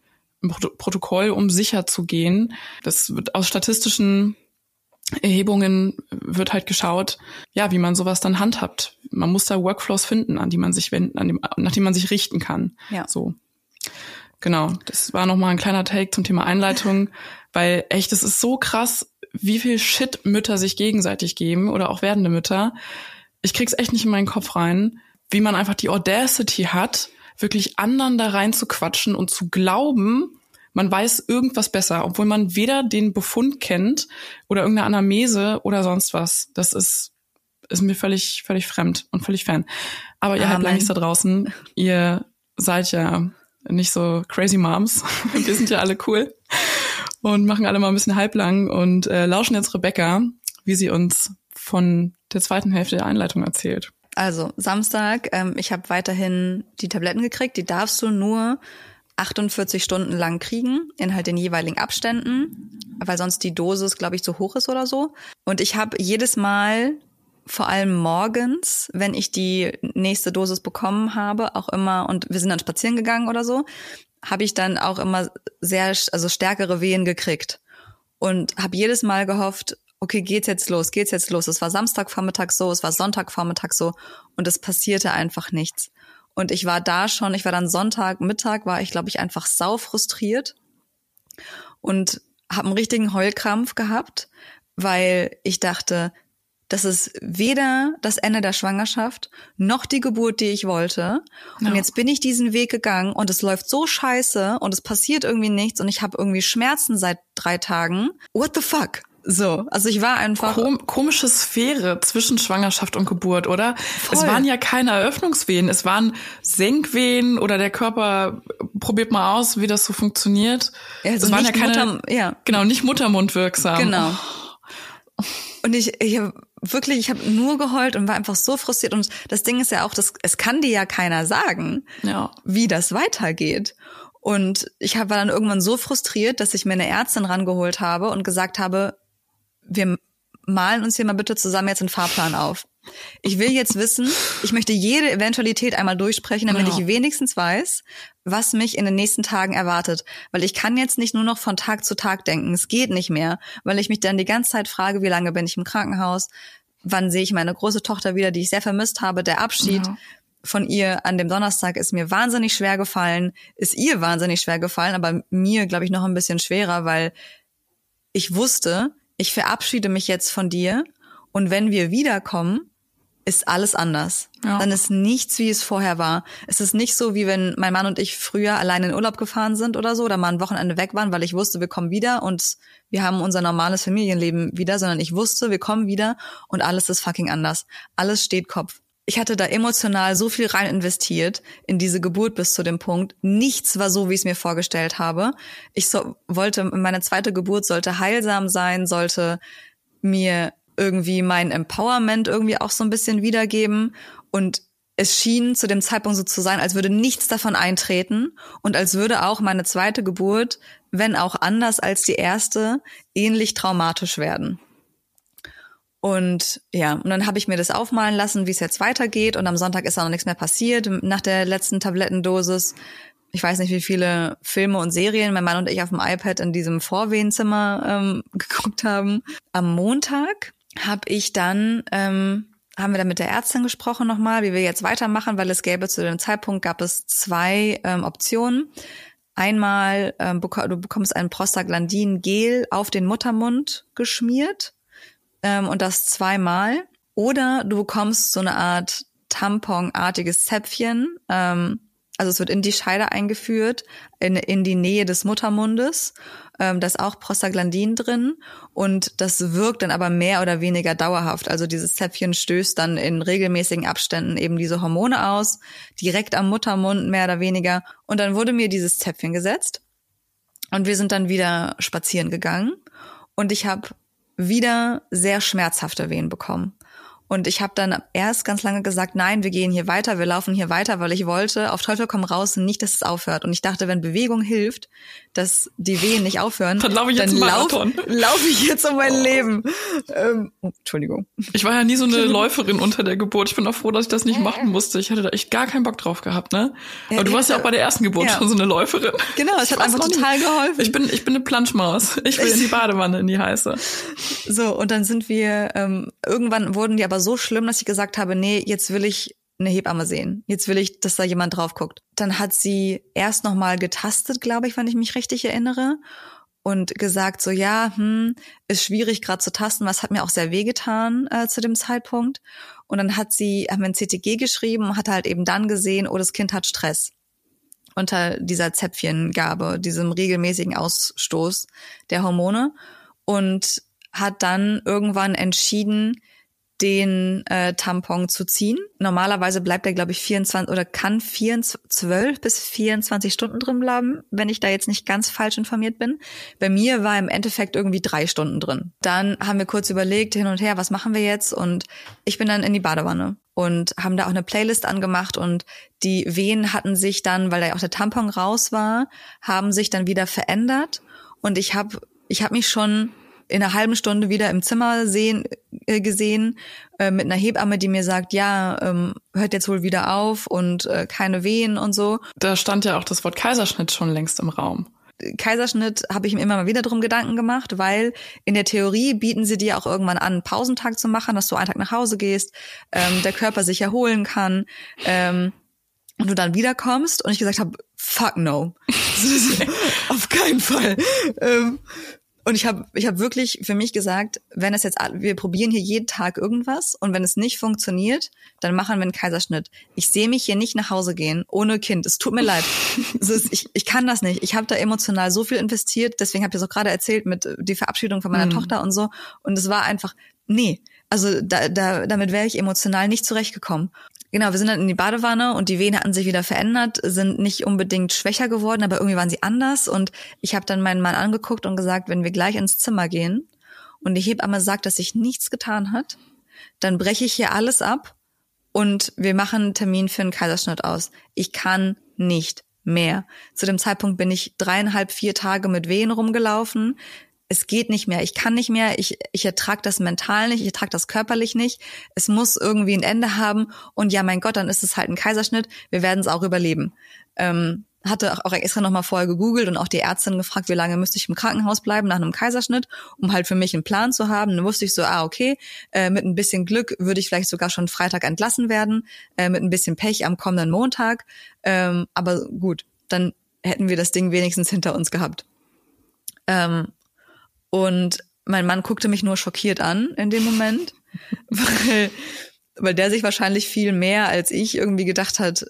ein Protokoll, um sicher zu gehen. Das wird aus statistischen Erhebungen wird halt geschaut, ja, wie man sowas dann handhabt. Man muss da Workflows finden, an die man sich wenden, an dem, nach die man sich richten kann. Ja. So. Genau. Das war nochmal ein kleiner Take zum Thema Einleitung, weil echt, es ist so krass, wie viel Shit Mütter sich gegenseitig geben oder auch werdende Mütter. ich krieg's echt nicht in meinen Kopf rein, wie man einfach die Audacity hat, wirklich anderen da rein zu quatschen und zu glauben, man weiß irgendwas besser, obwohl man weder den Befund kennt oder irgendeine Anamnese oder sonst was. Das ist, ist mir völlig, völlig fremd und völlig fern. Aber ihr Amen. Halblangs da draußen, ihr seid ja nicht so crazy Moms. Wir sind ja alle cool und machen alle mal ein bisschen halblang und äh, lauschen jetzt Rebecca, wie sie uns von der zweiten Hälfte der Einleitung erzählt. Also Samstag, ähm, ich habe weiterhin die Tabletten gekriegt. Die darfst du nur 48 Stunden lang kriegen, in halt den jeweiligen Abständen, weil sonst die Dosis, glaube ich, zu hoch ist oder so. Und ich habe jedes Mal, vor allem morgens, wenn ich die nächste Dosis bekommen habe, auch immer, und wir sind dann spazieren gegangen oder so, habe ich dann auch immer sehr, also stärkere Wehen gekriegt. Und habe jedes Mal gehofft, okay, geht's jetzt los, geht's jetzt los. Es war Samstagvormittag so, es war Sonntagvormittag so und es passierte einfach nichts. Und ich war da schon, ich war dann Sonntagmittag, war ich, glaube ich, einfach sau frustriert und habe einen richtigen Heulkrampf gehabt, weil ich dachte, das ist weder das Ende der Schwangerschaft noch die Geburt, die ich wollte. Und Ja. jetzt bin ich diesen Weg gegangen und es läuft so scheiße und es passiert irgendwie nichts und ich habe irgendwie Schmerzen seit drei Tagen. What the fuck? So, also ich war einfach Kom komische Sphäre zwischen Schwangerschaft und Geburt, oder? Es Voll. waren ja keine Eröffnungswehen, es waren Senkwehen oder der Körper probiert mal aus, wie das so funktioniert. Also es waren ja keine, Mutter- ja. genau, nicht Muttermund wirksam. Genau. Und ich, ich hab wirklich, ich habe nur geheult und war einfach so frustriert. Und das Ding ist ja auch, das, es kann dir ja keiner sagen, Ja. wie das weitergeht. Und ich hab, war dann irgendwann so frustriert, dass ich mir eine Ärztin rangeholt habe und gesagt habe, wir malen uns hier mal bitte zusammen jetzt einen Fahrplan auf. Ich will jetzt wissen, ich möchte jede Eventualität einmal durchsprechen, damit Ja. ich wenigstens weiß, was mich in den nächsten Tagen erwartet. Weil ich kann jetzt nicht nur noch von Tag zu Tag denken. Es geht nicht mehr, weil ich mich dann die ganze Zeit frage, wie lange bin ich im Krankenhaus? Wann sehe ich meine große Tochter wieder, die ich sehr vermisst habe? Der Abschied Ja. von ihr an dem Donnerstag ist mir wahnsinnig schwer gefallen, ist ihr wahnsinnig schwer gefallen, aber mir, glaube ich, noch ein bisschen schwerer, weil ich wusste, ich verabschiede mich jetzt von dir und wenn wir wiederkommen, ist alles anders. Ja. Dann ist nichts, wie es vorher war. Es ist nicht so, wie wenn mein Mann und ich früher allein in Urlaub gefahren sind oder so oder mal ein Wochenende weg waren, weil ich wusste, wir kommen wieder und wir haben unser normales Familienleben wieder, sondern ich wusste, wir kommen wieder und alles ist fucking anders. Alles steht Kopf. Ich hatte da emotional so viel rein investiert in diese Geburt bis zu dem Punkt. Nichts war so, wie ich es mir vorgestellt habe. Ich so, wollte, meine zweite Geburt sollte heilsam sein, sollte mir irgendwie mein Empowerment irgendwie auch so ein bisschen wiedergeben. Und es schien zu dem Zeitpunkt so zu sein, als würde nichts davon eintreten und als würde auch meine zweite Geburt, wenn auch anders als die erste, ähnlich traumatisch werden. Und ja, und dann habe ich mir das aufmalen lassen, wie es jetzt weitergeht. Und am Sonntag ist auch noch nichts mehr passiert. Nach der letzten Tablettendosis, ich weiß nicht, wie viele Filme und Serien mein Mann und ich auf dem iPad in diesem Vorwehenzimmer ähm, geguckt haben. Am Montag habe ich dann, ähm, haben wir dann mit der Ärztin gesprochen nochmal, wie wir jetzt weitermachen, weil es gäbe zu dem Zeitpunkt gab es zwei ähm, Optionen. Einmal, ähm, beko du bekommst ein Prostaglandin-Gel auf den Muttermund geschmiert ähm, und das zweimal. Oder du bekommst so eine Art Tamponartiges Zäpfchen. Ähm, also es wird in die Scheide eingeführt, in, in die Nähe des Muttermundes. Ähm, da ist auch Prostaglandin drin und das wirkt dann aber mehr oder weniger dauerhaft. Also dieses Zäpfchen stößt dann in regelmäßigen Abständen eben diese Hormone aus, direkt am Muttermund mehr oder weniger. Und dann wurde mir dieses Zäpfchen gesetzt und wir sind dann wieder spazieren gegangen und ich habe wieder sehr schmerzhafte Wehen bekommen. Und ich habe dann erst ganz lange gesagt, nein, wir gehen hier weiter, wir laufen hier weiter, weil ich wollte auf Teufel komm raus nicht, dass es aufhört. Und ich dachte, wenn Bewegung hilft, dass die Wehen nicht aufhören, Dann laufe ich jetzt einen lauf, Marathon. lauf ich jetzt um mein Leben. Ähm, oh, Entschuldigung. Ich war ja nie so eine Läuferin unter der Geburt. Ich bin auch froh, dass ich das nicht machen musste. Ich hatte da echt gar keinen Bock drauf gehabt, ne? Ja, Aber du ich warst ja auch bei der ersten Geburt ja. schon so eine Läuferin. Genau, es hat einfach noch nicht. total geholfen. Ich bin, ich bin eine Planschmaus. Ich will in die Badewanne, in die heiße. So, und dann sind wir, ähm, irgendwann wurden die aber so schlimm, dass ich gesagt habe, nee, jetzt will ich eine Hebamme sehen. Jetzt will ich, dass da jemand drauf guckt. Dann hat sie erst noch mal getastet, glaube ich, wenn ich mich richtig erinnere. und gesagt so, ja, hm, ist schwierig gerade zu tasten, was hat mir auch sehr wehgetan äh, zu dem Zeitpunkt. Und dann hat sie, haben wir ein CTG geschrieben und hat halt eben dann gesehen, oh, das Kind hat Stress unter dieser Zäpfchengabe, diesem regelmäßigen Ausstoß der Hormone und hat dann irgendwann entschieden, den äh, Tampon zu ziehen. Normalerweise bleibt er, glaube ich, 24 oder kann 24, 12 bis 24 Stunden drin bleiben, wenn ich da jetzt nicht ganz falsch informiert bin. Bei mir war im Endeffekt irgendwie drei Stunden drin. Dann haben wir kurz überlegt, hin und her, was machen wir jetzt? Und ich bin dann in die Badewanne und haben da auch eine Playlist angemacht und die Wehen hatten sich dann, weil da ja auch der Tampon raus war, haben sich dann wieder verändert und ich habe ich hab mich schon in einer halben Stunde wieder im Zimmer sehen, äh, gesehen äh, mit einer Hebamme, die mir sagt, ja, ähm, hört jetzt wohl wieder auf und äh, keine Wehen und so. Da stand ja auch das Wort Kaiserschnitt schon längst im Raum. Kaiserschnitt habe ich mir immer mal wieder drum Gedanken gemacht, weil in der Theorie bieten sie dir auch irgendwann an, einen Pausentag zu machen, dass du einen Tag nach Hause gehst, ähm, der Körper sich erholen kann ähm, und du dann wiederkommst. Und ich gesagt habe, fuck no, auf keinen Fall. Ähm, und ich habe ich hab wirklich für mich gesagt, wenn es jetzt, wir probieren hier jeden Tag irgendwas und wenn es nicht funktioniert, dann machen wir einen Kaiserschnitt. Ich sehe mich hier nicht nach Hause gehen ohne Kind. Es tut mir leid. Ist, ich, ich kann das nicht. Ich habe da emotional so viel investiert. Deswegen habe ich es auch gerade erzählt mit die Verabschiedung von meiner mhm. Tochter und so. Und es war einfach, nee, also da, da, damit wäre ich emotional nicht zurechtgekommen. Genau, wir sind dann in die Badewanne und die Wehen hatten sich wieder verändert, sind nicht unbedingt schwächer geworden, aber irgendwie waren sie anders. Und ich habe dann meinen Mann angeguckt und gesagt, wenn wir gleich ins Zimmer gehen und die Hebamme sagt, dass sich nichts getan hat, dann breche ich hier alles ab und wir machen einen Termin für einen Kaiserschnitt aus. Ich kann nicht mehr. Zu dem Zeitpunkt bin ich dreieinhalb, vier Tage mit Wehen rumgelaufen es geht nicht mehr, ich kann nicht mehr, ich, ich ertrage das mental nicht, ich ertrage das körperlich nicht, es muss irgendwie ein Ende haben und ja, mein Gott, dann ist es halt ein Kaiserschnitt, wir werden es auch überleben. Ähm, hatte auch extra nochmal vorher gegoogelt und auch die Ärztin gefragt, wie lange müsste ich im Krankenhaus bleiben nach einem Kaiserschnitt, um halt für mich einen Plan zu haben. Dann wusste ich so, ah, okay, äh, mit ein bisschen Glück würde ich vielleicht sogar schon Freitag entlassen werden, äh, mit ein bisschen Pech am kommenden Montag. Ähm, aber gut, dann hätten wir das Ding wenigstens hinter uns gehabt. Ähm, und mein Mann guckte mich nur schockiert an in dem Moment, weil, weil der sich wahrscheinlich viel mehr als ich irgendwie gedacht hat,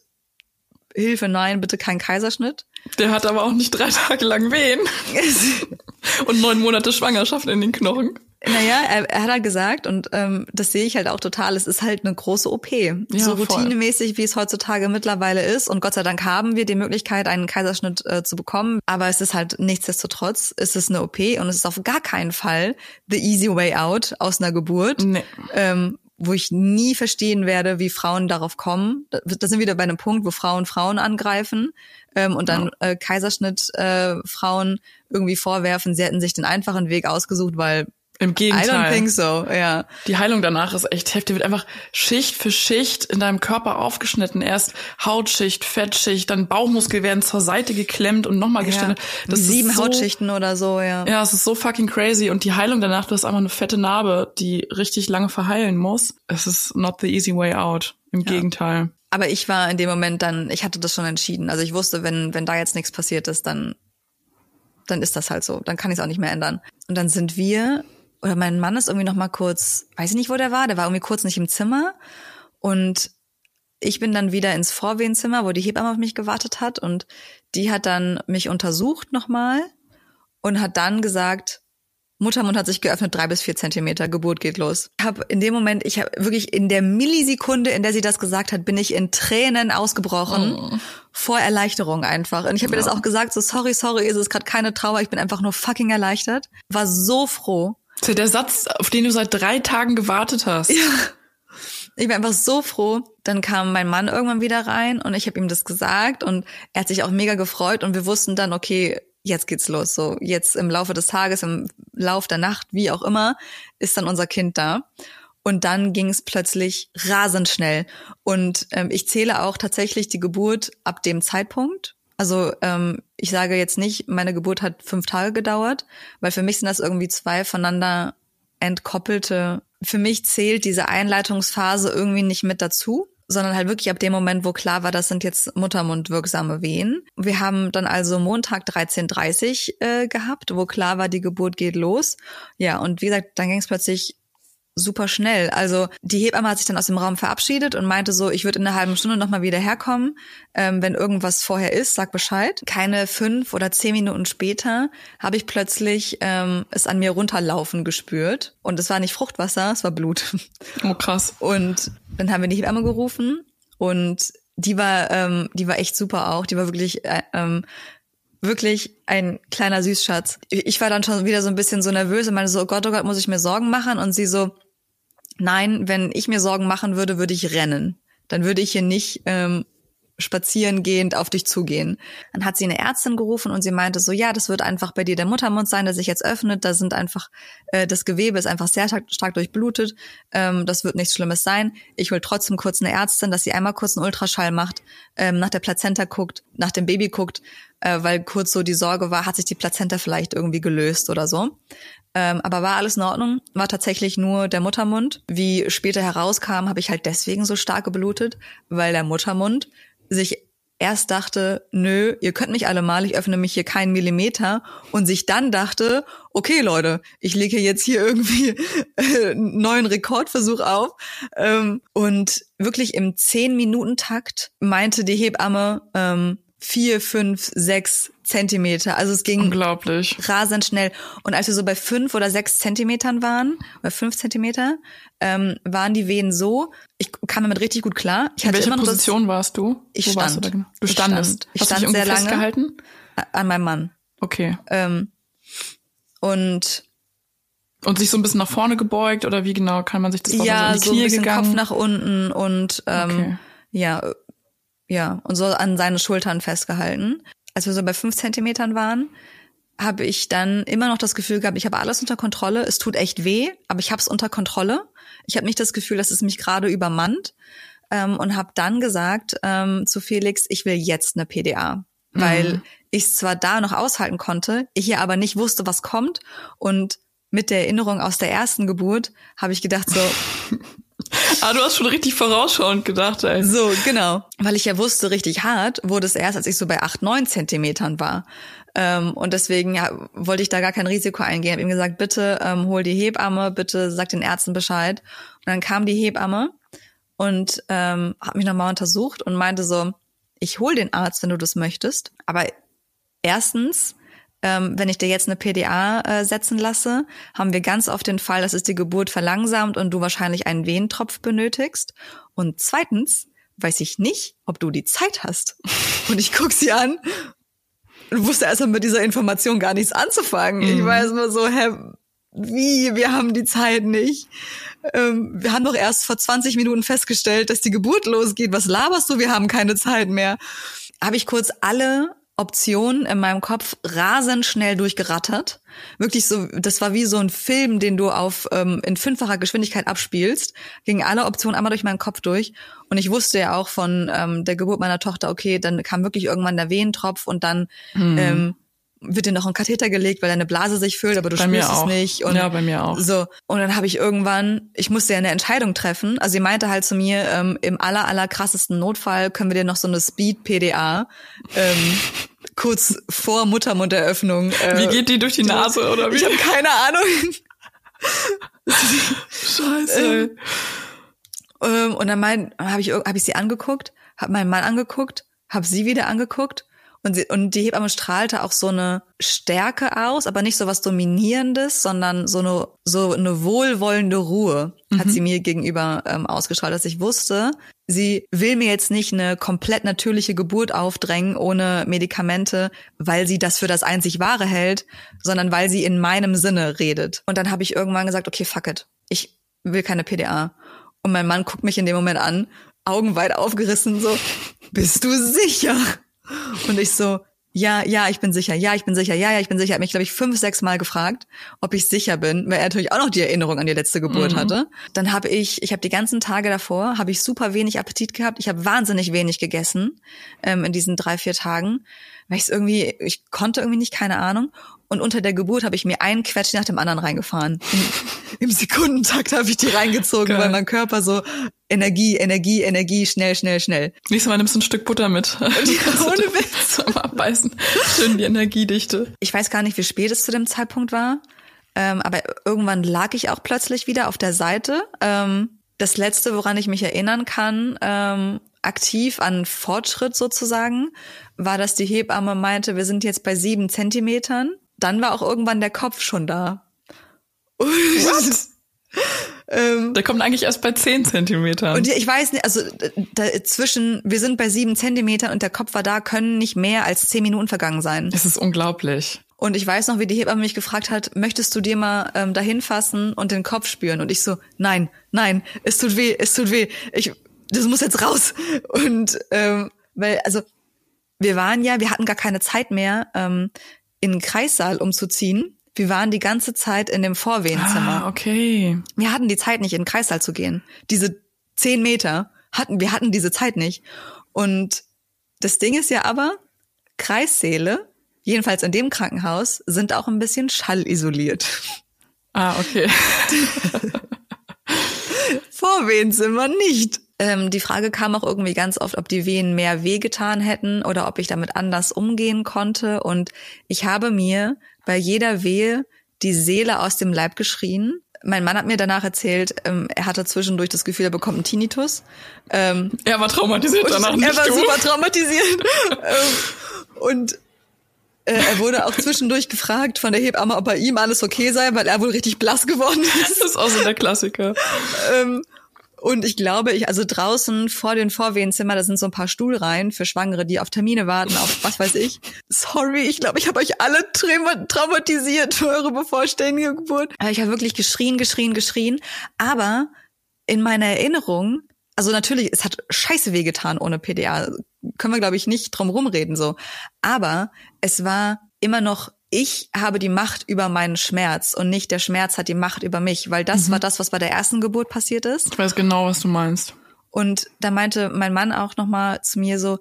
Hilfe, nein, bitte kein Kaiserschnitt. Der hat aber auch nicht drei Tage lang wehen. Und neun Monate Schwangerschaft in den Knochen. Naja, er, er hat halt gesagt, und ähm, das sehe ich halt auch total, es ist halt eine große OP. Ja, so routinemäßig, wie es heutzutage mittlerweile ist. Und Gott sei Dank haben wir die Möglichkeit, einen Kaiserschnitt äh, zu bekommen. Aber es ist halt nichtsdestotrotz, es ist eine OP und es ist auf gar keinen Fall the easy way out aus einer Geburt. Nee. Ähm, wo ich nie verstehen werde, wie Frauen darauf kommen. Da, da sind wir wieder bei einem Punkt, wo Frauen Frauen angreifen ähm, und dann ja. äh, Kaiserschnitt äh, Frauen irgendwie vorwerfen, sie hätten sich den einfachen Weg ausgesucht, weil im Gegenteil. I don't think so, ja. Die Heilung danach ist echt heftig. Wird einfach Schicht für Schicht in deinem Körper aufgeschnitten. Erst Hautschicht, Fettschicht, dann Bauchmuskel werden zur Seite geklemmt und nochmal geschnitten. Ja, das sieben so, Hautschichten oder so, ja. Ja, es ist so fucking crazy. Und die Heilung danach, du hast einfach eine fette Narbe, die richtig lange verheilen muss. Es ist not the easy way out. Im ja. Gegenteil. Aber ich war in dem Moment dann, ich hatte das schon entschieden. Also ich wusste, wenn, wenn da jetzt nichts passiert ist, dann, dann ist das halt so. Dann kann ich es auch nicht mehr ändern. Und dann sind wir oder mein Mann ist irgendwie noch mal kurz, weiß ich nicht, wo der war, der war irgendwie kurz nicht im Zimmer und ich bin dann wieder ins Vorwehenzimmer, wo die Hebamme auf mich gewartet hat und die hat dann mich untersucht nochmal und hat dann gesagt, Muttermund hat sich geöffnet, drei bis vier Zentimeter, Geburt geht los. Ich habe in dem Moment, ich habe wirklich in der Millisekunde, in der sie das gesagt hat, bin ich in Tränen ausgebrochen. Oh. Vor Erleichterung einfach. Und ich habe ja. mir das auch gesagt, so sorry, sorry, ist es gerade keine Trauer, ich bin einfach nur fucking erleichtert. War so froh. Das ist der Satz, auf den du seit drei Tagen gewartet hast. Ja. Ich bin einfach so froh. Dann kam mein Mann irgendwann wieder rein und ich habe ihm das gesagt und er hat sich auch mega gefreut und wir wussten dann, okay, jetzt geht's los. So jetzt im Laufe des Tages, im Lauf der Nacht, wie auch immer, ist dann unser Kind da. Und dann ging es plötzlich rasend schnell. Und ähm, ich zähle auch tatsächlich die Geburt ab dem Zeitpunkt. Also ähm, ich sage jetzt nicht, meine Geburt hat fünf Tage gedauert, weil für mich sind das irgendwie zwei voneinander entkoppelte. Für mich zählt diese Einleitungsphase irgendwie nicht mit dazu. sondern halt wirklich ab dem Moment, wo klar war, das sind jetzt muttermundwirksame Wehen. Wir haben dann also Montag 13.30 äh, gehabt, wo klar war, die Geburt geht los. Ja, und wie gesagt, dann ging es plötzlich super schnell. Also die Hebamme hat sich dann aus dem Raum verabschiedet und meinte so, ich würde in einer halben Stunde nochmal wieder herkommen. Ähm, wenn irgendwas vorher ist, sag Bescheid. Keine fünf oder zehn Minuten später habe ich plötzlich ähm, es an mir runterlaufen gespürt. Und es war nicht Fruchtwasser, es war Blut. Oh krass. Und dann haben wir die Hebamme gerufen und die war, ähm, die war echt super auch. Die war wirklich äh, ähm, wirklich ein kleiner Süßschatz. Ich war dann schon wieder so ein bisschen so nervös und meinte so, oh Gott, oh Gott, muss ich mir Sorgen machen? Und sie so, nein, wenn ich mir Sorgen machen würde, würde ich rennen. Dann würde ich hier nicht ähm, spazieren gehend auf dich zugehen. Dann hat sie eine Ärztin gerufen und sie meinte so, ja, das wird einfach bei dir der Muttermund sein, der sich jetzt öffnet. Da sind einfach, äh, das Gewebe ist einfach sehr stark, stark durchblutet. Ähm, das wird nichts Schlimmes sein. Ich will trotzdem kurz eine Ärztin, dass sie einmal kurz einen Ultraschall macht, ähm, nach der Plazenta guckt, nach dem Baby guckt, äh, weil kurz so die Sorge war, hat sich die Plazenta vielleicht irgendwie gelöst oder so. Ähm, aber war alles in Ordnung, war tatsächlich nur der Muttermund. Wie später herauskam, habe ich halt deswegen so stark geblutet, weil der Muttermund sich erst dachte, nö, ihr könnt mich alle mal, ich öffne mich hier keinen Millimeter und sich dann dachte, okay Leute, ich lege jetzt hier irgendwie einen neuen Rekordversuch auf ähm, und wirklich im zehn Minuten Takt meinte die Hebamme, ähm, vier, fünf, sechs Zentimeter. Also es ging unglaublich rasend schnell. Und als wir so bei fünf oder sechs Zentimetern waren, oder fünf Zentimeter, ähm, waren die Wehen so. Ich kam damit richtig gut klar. Ich hatte welcher immer Position das, warst du? Ich Wo stand. du, genau? du standest. Ich stand, ich stand sehr lange festgehalten? an meinem Mann. Okay. Ähm, und und sich so ein bisschen nach vorne gebeugt oder wie genau kann man sich das vorstellen? Ja, so, so ein bisschen gegangen? Kopf nach unten und ähm, okay. ja, ja, und so an seine Schultern festgehalten. Als wir so bei fünf Zentimetern waren, habe ich dann immer noch das Gefühl gehabt, ich habe alles unter Kontrolle. Es tut echt weh, aber ich habe es unter Kontrolle. Ich habe nicht das Gefühl, dass es mich gerade übermannt ähm, und habe dann gesagt ähm, zu Felix, ich will jetzt eine PDA, weil mhm. ich es zwar da noch aushalten konnte, ich hier aber nicht wusste, was kommt und mit der Erinnerung aus der ersten Geburt habe ich gedacht so Ah, du hast schon richtig vorausschauend gedacht, ey. So, genau. Weil ich ja wusste, richtig hart wurde es erst, als ich so bei acht, neun Zentimetern war. Ähm, und deswegen ja, wollte ich da gar kein Risiko eingehen. Hab ihm gesagt, bitte ähm, hol die Hebamme, bitte sag den Ärzten Bescheid. Und dann kam die Hebamme und ähm, hat mich nochmal untersucht und meinte so, ich hol den Arzt, wenn du das möchtest. Aber erstens ähm, wenn ich dir jetzt eine PDA äh, setzen lasse, haben wir ganz oft den Fall, dass es die Geburt verlangsamt und du wahrscheinlich einen Wehentropf benötigst. Und zweitens weiß ich nicht, ob du die Zeit hast. Und ich guck sie an und wusste erstmal mit dieser Information gar nichts anzufangen. Mhm. Ich weiß nur so, hä, wie, wir haben die Zeit nicht. Ähm, wir haben doch erst vor 20 Minuten festgestellt, dass die Geburt losgeht. Was laberst du? Wir haben keine Zeit mehr. Habe ich kurz alle Optionen in meinem Kopf rasend schnell durchgerattert. Wirklich so, das war wie so ein Film, den du auf ähm, in fünffacher Geschwindigkeit abspielst. Gingen alle Optionen einmal durch meinen Kopf durch. Und ich wusste ja auch von ähm, der Geburt meiner Tochter, okay, dann kam wirklich irgendwann der Wehentropf und dann hm. ähm, wird dir noch ein Katheter gelegt, weil deine Blase sich füllt, aber du bei spürst es nicht. Und ja, bei mir auch. So. Und dann habe ich irgendwann, ich musste ja eine Entscheidung treffen. Also sie meinte halt zu mir, ähm, im aller, aller krassesten Notfall können wir dir noch so eine Speed-PDA ähm, kurz vor Muttermunderöffnung. Äh, wie geht die durch die Nase oder wie? Ich habe keine Ahnung. Scheiße. Ähm, und dann habe ich, hab ich sie angeguckt, habe meinen Mann angeguckt, habe sie wieder angeguckt und, sie, und die Hebamme strahlte auch so eine Stärke aus, aber nicht so was Dominierendes, sondern so eine, so eine wohlwollende Ruhe mhm. hat sie mir gegenüber ähm, ausgestrahlt, dass ich wusste, sie will mir jetzt nicht eine komplett natürliche Geburt aufdrängen ohne Medikamente, weil sie das für das einzig Wahre hält, sondern weil sie in meinem Sinne redet. Und dann habe ich irgendwann gesagt, okay, fuck it. Ich will keine PDA. Und mein Mann guckt mich in dem Moment an, Augen weit aufgerissen, so, bist du sicher? Und ich so, ja, ja, ich bin sicher, ja, ich bin sicher, ja, ja, ich bin sicher. Er hat mich, glaube ich, fünf, sechs Mal gefragt, ob ich sicher bin, weil er natürlich auch noch die Erinnerung an die letzte Geburt mhm. hatte. Dann habe ich, ich habe die ganzen Tage davor, habe ich super wenig Appetit gehabt. Ich habe wahnsinnig wenig gegessen ähm, in diesen drei, vier Tagen. weil ich es irgendwie, ich konnte irgendwie nicht, keine Ahnung. Und unter der Geburt habe ich mir einen Quetsch nach dem anderen reingefahren. Im, im Sekundentakt habe ich die reingezogen, Geil. weil mein Körper so Energie, Energie, Energie, schnell, schnell, schnell. Nächstes Mal nimmst du ein Stück Butter mit. ohne Witz. Zum Abbeißen. Schön die Energiedichte. Ich weiß gar nicht, wie spät es zu dem Zeitpunkt war, ähm, aber irgendwann lag ich auch plötzlich wieder auf der Seite. Ähm, das letzte, woran ich mich erinnern kann, ähm, aktiv an Fortschritt sozusagen, war, dass die Hebamme meinte, wir sind jetzt bei sieben Zentimetern. Dann war auch irgendwann der Kopf schon da. ähm, Der kommt eigentlich erst bei 10 Zentimetern. und ich weiß nicht, also da, zwischen, wir sind bei sieben Zentimetern und der Kopf war da, können nicht mehr als zehn Minuten vergangen sein. es ist unglaublich. Und ich weiß noch, wie die Hebamme mich gefragt hat, möchtest du dir mal ähm, dahin fassen und den Kopf spüren? Und ich so, nein, nein, es tut weh, es tut weh. Ich, das muss jetzt raus. Und ähm, weil, also wir waren ja, wir hatten gar keine Zeit mehr, ähm, in den Kreissaal umzuziehen. Wir waren die ganze Zeit in dem Vorwehenzimmer. Ah, okay. Wir hatten die Zeit nicht, in den Kreissaal zu gehen. Diese zehn Meter hatten, wir hatten diese Zeit nicht. Und das Ding ist ja aber, Kreissäle, jedenfalls in dem Krankenhaus, sind auch ein bisschen schallisoliert. Ah, okay. Vorwehenzimmer nicht. Ähm, die Frage kam auch irgendwie ganz oft, ob die Wehen mehr wehgetan hätten oder ob ich damit anders umgehen konnte. Und ich habe mir bei jeder Wehe die Seele aus dem Leib geschrien. Mein Mann hat mir danach erzählt, ähm, er hatte zwischendurch das Gefühl, er bekommt einen Tinnitus. Ähm, Er war traumatisiert danach nicht er war du. super traumatisiert. ähm, und äh, er wurde auch zwischendurch gefragt von der Hebamme, ob bei ihm alles okay sei, weil er wohl richtig blass geworden ist. Das ist auch so der Klassiker. Ähm, und ich glaube, ich, also draußen vor den Vorwehenzimmer, da sind so ein paar Stuhlreihen für Schwangere, die auf Termine warten, auf was weiß ich. Sorry, ich glaube, ich habe euch alle trauma traumatisiert für eure bevorstehende Geburt. Aber Ich habe wirklich geschrien, geschrien, geschrien. Aber in meiner Erinnerung, also natürlich, es hat scheiße wehgetan ohne PDA. Können wir, glaube ich, nicht drum rumreden so. Aber es war immer noch ich habe die Macht über meinen Schmerz und nicht der Schmerz hat die Macht über mich, weil das war das, was bei der ersten Geburt passiert ist. Ich weiß genau, was du meinst. Und da meinte mein Mann auch noch mal zu mir so,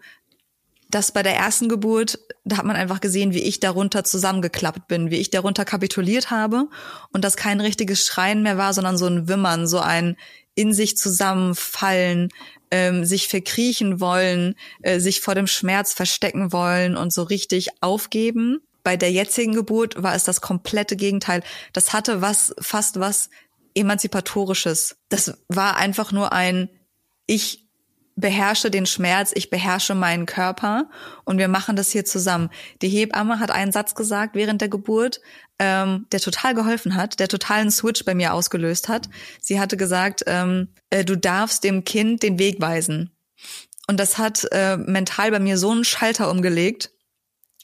dass bei der ersten Geburt, da hat man einfach gesehen, wie ich darunter zusammengeklappt bin, wie ich darunter kapituliert habe und dass kein richtiges Schreien mehr war, sondern so ein Wimmern, so ein in sich zusammenfallen, ähm, sich verkriechen wollen, äh, sich vor dem Schmerz verstecken wollen und so richtig aufgeben. Bei der jetzigen Geburt war es das komplette Gegenteil. Das hatte was, fast was emanzipatorisches. Das war einfach nur ein, ich beherrsche den Schmerz, ich beherrsche meinen Körper und wir machen das hier zusammen. Die Hebamme hat einen Satz gesagt während der Geburt, ähm, der total geholfen hat, der totalen Switch bei mir ausgelöst hat. Sie hatte gesagt, ähm, äh, du darfst dem Kind den Weg weisen. Und das hat äh, mental bei mir so einen Schalter umgelegt,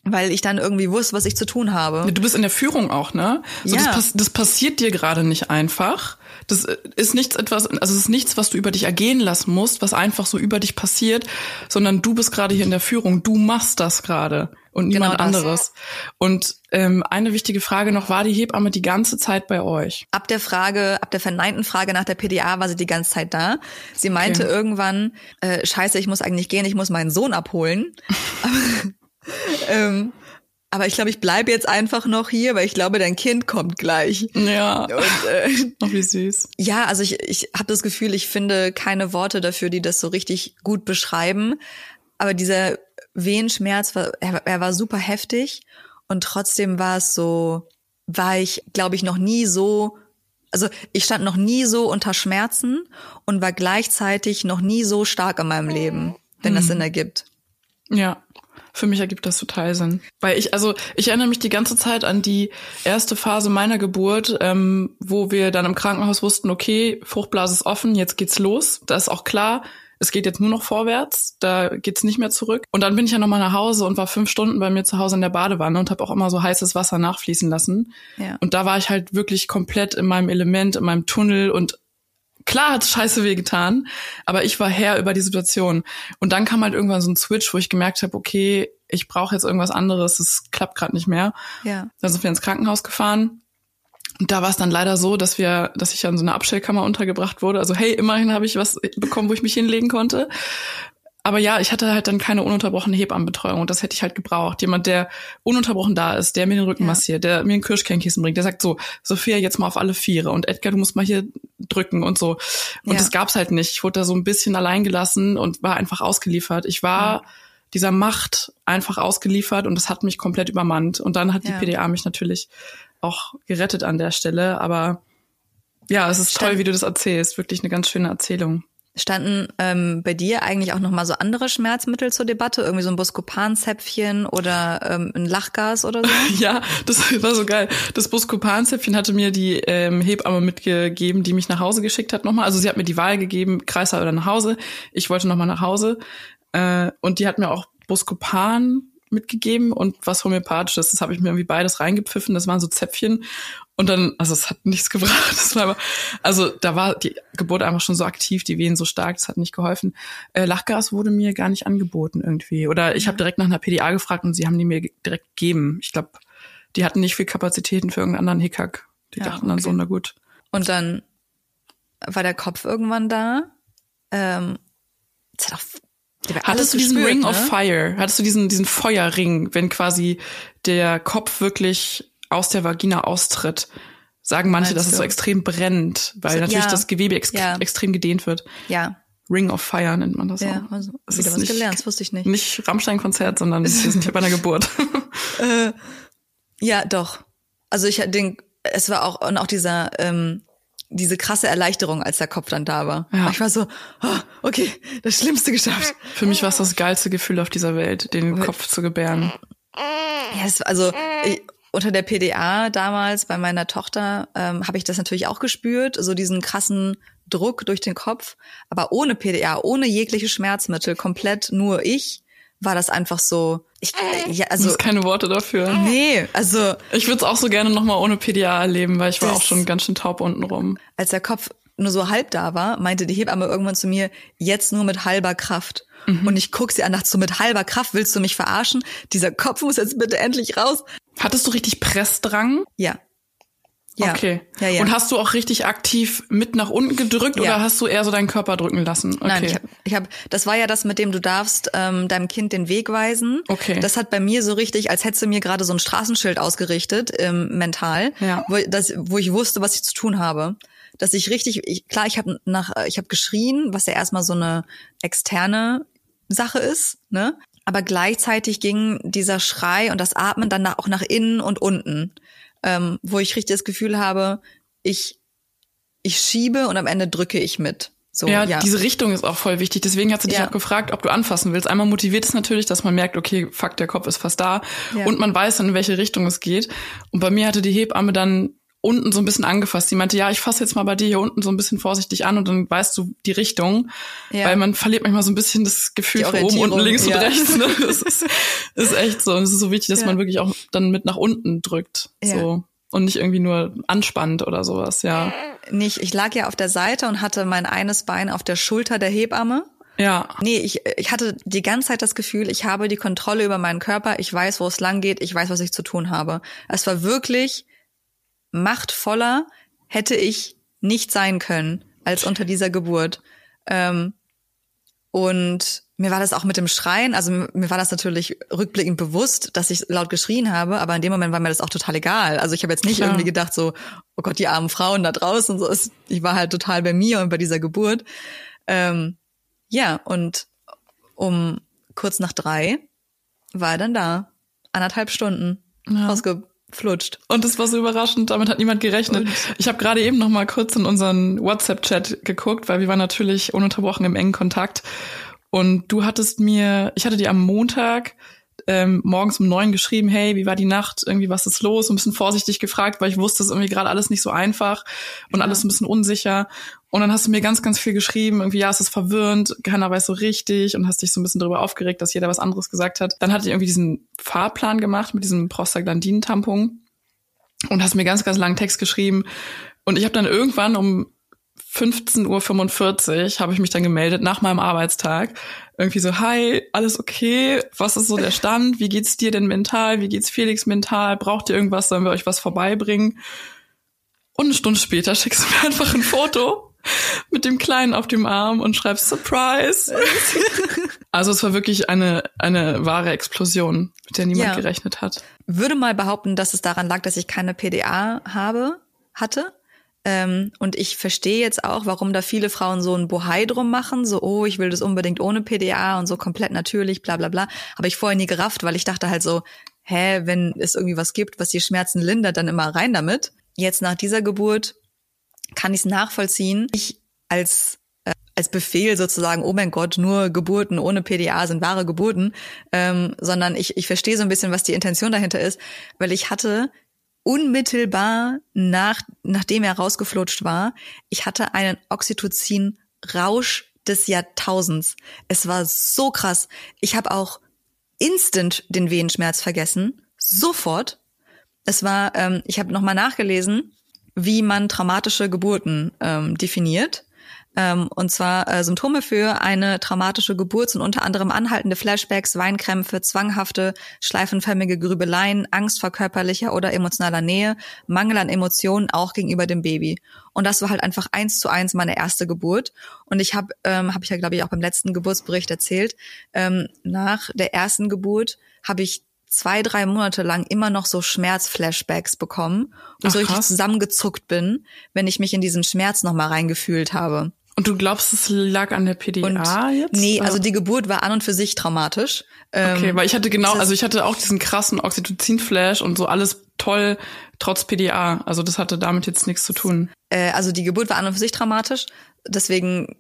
weil ich dann irgendwie wusste, was ich zu tun habe. Du bist in der Führung auch, ne? So, Ja. das, das passiert dir gerade nicht einfach. Das äh, ist nichts etwas, also es ist nichts, was du über dich ergehen lassen musst, was einfach so über dich passiert, sondern du bist gerade hier in der Führung. Du machst das gerade und niemand Genau anderes. Und ähm, eine wichtige Frage noch: War die Hebamme die ganze Zeit bei euch? Ab der Frage, ab der verneinten Frage nach der PDA war sie die ganze Zeit da. Sie meinte Okay. irgendwann, äh, scheiße, ich muss eigentlich gehen, ich muss meinen Sohn abholen. aber, ähm, aber ich glaube, ich bleibe jetzt einfach noch hier, weil ich glaube, dein Kind kommt gleich. Ja. Und äh, Oh, wie süß. ja, also ich, ich habe das Gefühl, ich finde keine Worte dafür, die das so richtig gut beschreiben. Aber dieser Wehenschmerz, war, er, er war super heftig und trotzdem war es so, war ich, glaube ich, noch nie so, also ich stand noch nie so unter Schmerzen und war gleichzeitig noch nie so stark in meinem Leben, wenn das Sinn ergibt. Ja, für mich ergibt das total Sinn. Weil ich, also ich erinnere mich die ganze Zeit an die erste Phase meiner Geburt, ähm, wo wir dann im Krankenhaus wussten, okay, Fruchtblase ist offen, jetzt geht's los. Da ist auch klar, es geht jetzt nur noch vorwärts, da geht's nicht mehr zurück. Und dann bin ich ja nochmal nach Hause und war fünf Stunden bei mir zu Hause in der Badewanne und habe auch immer so heißes Wasser nachfließen lassen. Ja. Und da war ich halt wirklich komplett in meinem Element, in meinem Tunnel und klar hat's scheiße wehgetan, aber ich war Herr über die Situation. Und dann kam halt irgendwann so ein Switch, wo ich gemerkt habe, okay, ich brauche jetzt irgendwas anderes, es klappt gerade nicht mehr. Ja. Dann sind wir ins Krankenhaus gefahren. Und da war es dann leider so, dass wir, dass ich an so einer Abstellkammer untergebracht wurde. Also hey, immerhin habe ich was bekommen, wo ich mich hinlegen konnte. Aber ja, ich hatte halt dann keine ununterbrochene Hebammenbetreuung und das hätte ich halt gebraucht. Jemand, der ununterbrochen da ist, der mir den Rücken ja. massiert, der mir ein Kirschkernkissen bringt, der sagt so, Sophia, jetzt mal auf alle Viere und Edgar, du musst mal hier drücken und so. Und ja. das gab's halt nicht. Ich wurde da so ein bisschen allein gelassen und war einfach ausgeliefert. Ich war ja. dieser Macht einfach ausgeliefert und das hat mich komplett übermannt. Und dann hat die PDA mich natürlich auch gerettet an der Stelle. Aber ja, es ist toll, wie du das erzählst. Wirklich eine ganz schöne Erzählung. Standen ähm, bei dir eigentlich auch noch mal so andere Schmerzmittel zur Debatte, irgendwie so ein Buscopan-Zäpfchen oder ähm, ein Lachgas oder so? ja, das war so geil. Das Buscopan-Zäpfchen hatte mir die ähm, Hebamme mitgegeben, die mich nach Hause geschickt hat nochmal. Also sie hat mir die Wahl gegeben, Kreislauf oder nach Hause. Ich wollte nochmal nach Hause äh, und die hat mir auch Buscopan mitgegeben und was homöopathisches. Das habe ich mir irgendwie beides reingepfiffen. Das waren so Zäpfchen. Und dann, also es hat nichts gebracht. Das war aber, also da war die Geburt einfach schon so aktiv, die Wehen so stark, das hat nicht geholfen. Äh, Lachgas wurde mir gar nicht angeboten irgendwie. Oder ich habe direkt nach einer PDA gefragt und sie haben die mir direkt gegeben. Ich glaube, die hatten nicht viel Kapazitäten für irgendeinen anderen Hickhack. Die ja, dachten dann so, na gut. Und dann war der Kopf irgendwann da. Ähm, das hat auch Hattest du diesen gespürt, Ring ne? of Fire? Hattest du diesen, diesen Feuerring, wenn quasi der Kopf wirklich aus der Vagina austritt? Sagen manche, dass es so extrem brennt, weil so, natürlich ja. das Gewebe ex ja. extrem gedehnt wird. Ja. Ring of Fire nennt man das ja, auch. Also, das wieder was nicht, gelernt, das wusste ich nicht. Nicht Rammstein-Konzert, sondern wir sind hier bei einer Geburt. äh, ja, doch. Also ich den, es war auch, und auch dieser, ähm, diese krasse Erleichterung, als der Kopf dann da war. Ja. Ich war so, oh, okay, das Schlimmste geschafft. Für mich war es das geilste Gefühl auf dieser Welt, den Kopf zu gebären. Ja, es, also ich, unter der PDA damals bei meiner Tochter ähm, habe ich das natürlich auch gespürt, so diesen krassen Druck durch den Kopf. Aber ohne PDA, ohne jegliche Schmerzmittel, komplett nur ich, war das einfach so. Ich, äh, ja, also das keine Worte dafür. Nee, also ich würde es auch so gerne noch mal ohne PDA erleben, weil ich war auch schon ganz schön taub unten rum. Als der Kopf nur so halb da war, meinte die Hebamme irgendwann zu mir, jetzt nur mit halber Kraft. Mhm. Und ich guck sie an, dachte so, mit halber Kraft willst du mich verarschen? Dieser Kopf muss jetzt bitte endlich raus. Hattest du richtig Pressdrang? Ja. Ja. Okay. Ja, ja. Und hast du auch richtig aktiv mit nach unten gedrückt ja. oder hast du eher so deinen Körper drücken lassen? Okay. Nein, ich habe, ich hab, das war ja das, mit dem du darfst ähm, deinem Kind den Weg weisen. Okay. Das hat bei mir so richtig, als hättest du mir gerade so ein Straßenschild ausgerichtet, ähm, mental, ja. wo, das, wo ich wusste, was ich zu tun habe. Dass ich richtig, ich, klar, ich habe nach, ich habe geschrien, was ja erstmal so eine externe Sache ist, ne? Aber gleichzeitig ging dieser Schrei und das Atmen dann auch nach innen und unten ähm, wo ich richtig das Gefühl habe, ich, ich schiebe und am Ende drücke ich mit. So, ja, ja, diese Richtung ist auch voll wichtig. Deswegen hat sie dich ja. auch gefragt, ob du anfassen willst. Einmal motiviert es natürlich, dass man merkt, okay, fuck, der Kopf ist fast da. Ja. Und man weiß dann, in welche Richtung es geht. Und bei mir hatte die Hebamme dann unten so ein bisschen angefasst. Die meinte, ja, ich fasse jetzt mal bei dir hier unten so ein bisschen vorsichtig an und dann weißt du die Richtung. Ja. Weil man verliert manchmal so ein bisschen das Gefühl von oben, unten, links ja. und rechts. Ne? Das ist, ist echt so. Und es ist so wichtig, dass ja. man wirklich auch dann mit nach unten drückt. So. Und nicht irgendwie nur anspannt oder sowas, ja. Nicht, ich lag ja auf der Seite und hatte mein eines Bein auf der Schulter der Hebamme. Ja. Nee, ich, ich hatte die ganze Zeit das Gefühl, ich habe die Kontrolle über meinen Körper, ich weiß, wo es lang geht, ich weiß, was ich zu tun habe. Es war wirklich machtvoller hätte ich nicht sein können als unter dieser Geburt. Ähm, und mir war das auch mit dem Schreien, also mir war das natürlich rückblickend bewusst, dass ich laut geschrien habe, aber in dem Moment war mir das auch total egal. Also ich habe jetzt nicht Klar. irgendwie gedacht so, oh Gott, die armen Frauen da draußen. So ich war halt total bei mir und bei dieser Geburt. Ähm, ja, und um kurz nach drei war er dann da. Anderthalb Stunden. Ja. Ausge flutscht. Und es war so überraschend, damit hat niemand gerechnet. Und? Ich habe gerade eben noch mal kurz in unseren WhatsApp-Chat geguckt, weil wir waren natürlich ununterbrochen im engen Kontakt. Und du hattest mir, ich hatte dir am Montag ähm, morgens um neun geschrieben, hey, wie war die Nacht? Irgendwie was ist los? ein bisschen vorsichtig gefragt, weil ich wusste, es ist irgendwie gerade alles nicht so einfach und ja. alles ein bisschen unsicher. Und dann hast du mir ganz, ganz viel geschrieben, irgendwie, ja, es ist verwirrend, keiner weiß so richtig und hast dich so ein bisschen darüber aufgeregt, dass jeder was anderes gesagt hat. Dann hatte ich irgendwie diesen Fahrplan gemacht mit diesem Prostaglandin-Tampon und hast mir ganz, ganz langen Text geschrieben. Und ich habe dann irgendwann um 15.45 Uhr habe ich mich dann gemeldet nach meinem Arbeitstag. Irgendwie so, hi, alles okay? Was ist so der Stand? Wie geht's dir denn mental? Wie geht's Felix mental? Braucht ihr irgendwas? Sollen wir euch was vorbeibringen? Und eine Stunde später schickst du mir einfach ein Foto mit dem Kleinen auf dem Arm und schreibst Surprise. Also es war wirklich eine, eine wahre Explosion, mit der niemand ja. gerechnet hat. Würde mal behaupten, dass es daran lag, dass ich keine PDA habe, hatte. Ähm, und ich verstehe jetzt auch, warum da viele Frauen so ein Bohai drum machen, so, oh, ich will das unbedingt ohne PDA und so komplett natürlich, bla bla bla. Habe ich vorher nie gerafft, weil ich dachte halt so, hä, wenn es irgendwie was gibt, was die Schmerzen lindert, dann immer rein damit. Jetzt nach dieser Geburt kann ich es nachvollziehen. Ich als äh, als Befehl sozusagen, oh mein Gott, nur Geburten ohne PDA sind wahre Geburten, ähm, sondern ich, ich verstehe so ein bisschen, was die Intention dahinter ist, weil ich hatte unmittelbar nach, nachdem er rausgeflutscht war, ich hatte einen Oxytocin-Rausch des Jahrtausends. Es war so krass. Ich habe auch instant den Wehenschmerz vergessen. Sofort. Es war, ähm, ich habe nochmal nachgelesen, wie man traumatische Geburten ähm, definiert. Ähm, und zwar äh, Symptome für eine traumatische Geburt sind unter anderem anhaltende Flashbacks, Weinkrämpfe, zwanghafte, schleifenförmige Grübeleien, Angst vor körperlicher oder emotionaler Nähe, Mangel an Emotionen auch gegenüber dem Baby. Und das war halt einfach eins zu eins meine erste Geburt. Und ich habe, ähm, habe ich ja glaube ich auch beim letzten Geburtsbericht erzählt, ähm, nach der ersten Geburt habe ich zwei, drei Monate lang immer noch so Schmerzflashbacks bekommen und Ach, so richtig zusammengezuckt bin, wenn ich mich in diesen Schmerz nochmal reingefühlt habe. Und du glaubst, es lag an der PDA und, jetzt? Nee, also die Geburt war an und für sich traumatisch. Okay, ähm, weil ich hatte genau, also ich hatte auch diesen krassen Oxytocin-Flash und so alles toll, trotz PDA. Also das hatte damit jetzt nichts zu tun. Äh, also die Geburt war an und für sich traumatisch. Deswegen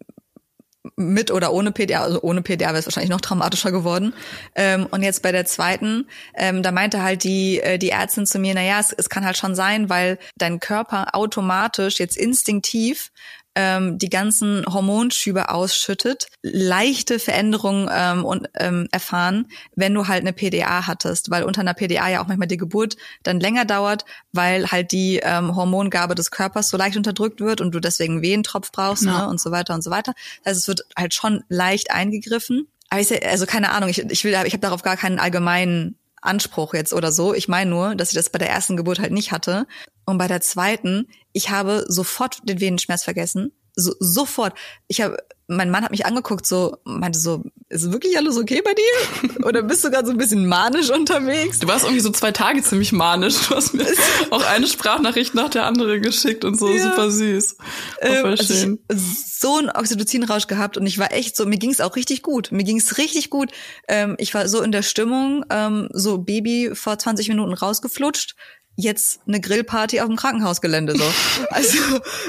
mit oder ohne PDA, also ohne PDA wäre es wahrscheinlich noch traumatischer geworden. Ähm, und jetzt bei der zweiten, ähm, da meinte halt die, äh, die Ärztin zu mir, na ja, es, es kann halt schon sein, weil dein Körper automatisch jetzt instinktiv ähm, die ganzen Hormonschübe ausschüttet, leichte Veränderungen ähm, und, ähm, erfahren, wenn du halt eine PDA hattest, weil unter einer PDA ja auch manchmal die Geburt dann länger dauert, weil halt die ähm, Hormongabe des Körpers so leicht unterdrückt wird und du deswegen Wehentropf brauchst ja. ne, und so weiter und so weiter. Das heißt, es wird halt schon leicht eingegriffen. Aber ich, also keine Ahnung, ich, ich will, ich habe darauf gar keinen allgemeinen Anspruch jetzt oder so. Ich meine nur, dass ich das bei der ersten Geburt halt nicht hatte. Und bei der zweiten, ich habe sofort den Venenschmerz vergessen. So, sofort. Ich habe, mein Mann hat mich angeguckt, so, meinte so, ist wirklich alles okay bei dir? Oder bist du gerade so ein bisschen manisch unterwegs? Du warst irgendwie so zwei Tage ziemlich manisch. Du hast mir auch eine Sprachnachricht nach der anderen geschickt und so, ja. super süß. Ähm, also ich, so einen Oxytocin-Rausch gehabt und ich war echt so, mir ging es auch richtig gut. Mir ging es richtig gut. Ähm, ich war so in der Stimmung, ähm, so Baby vor 20 Minuten rausgeflutscht, jetzt eine Grillparty auf dem Krankenhausgelände so. Also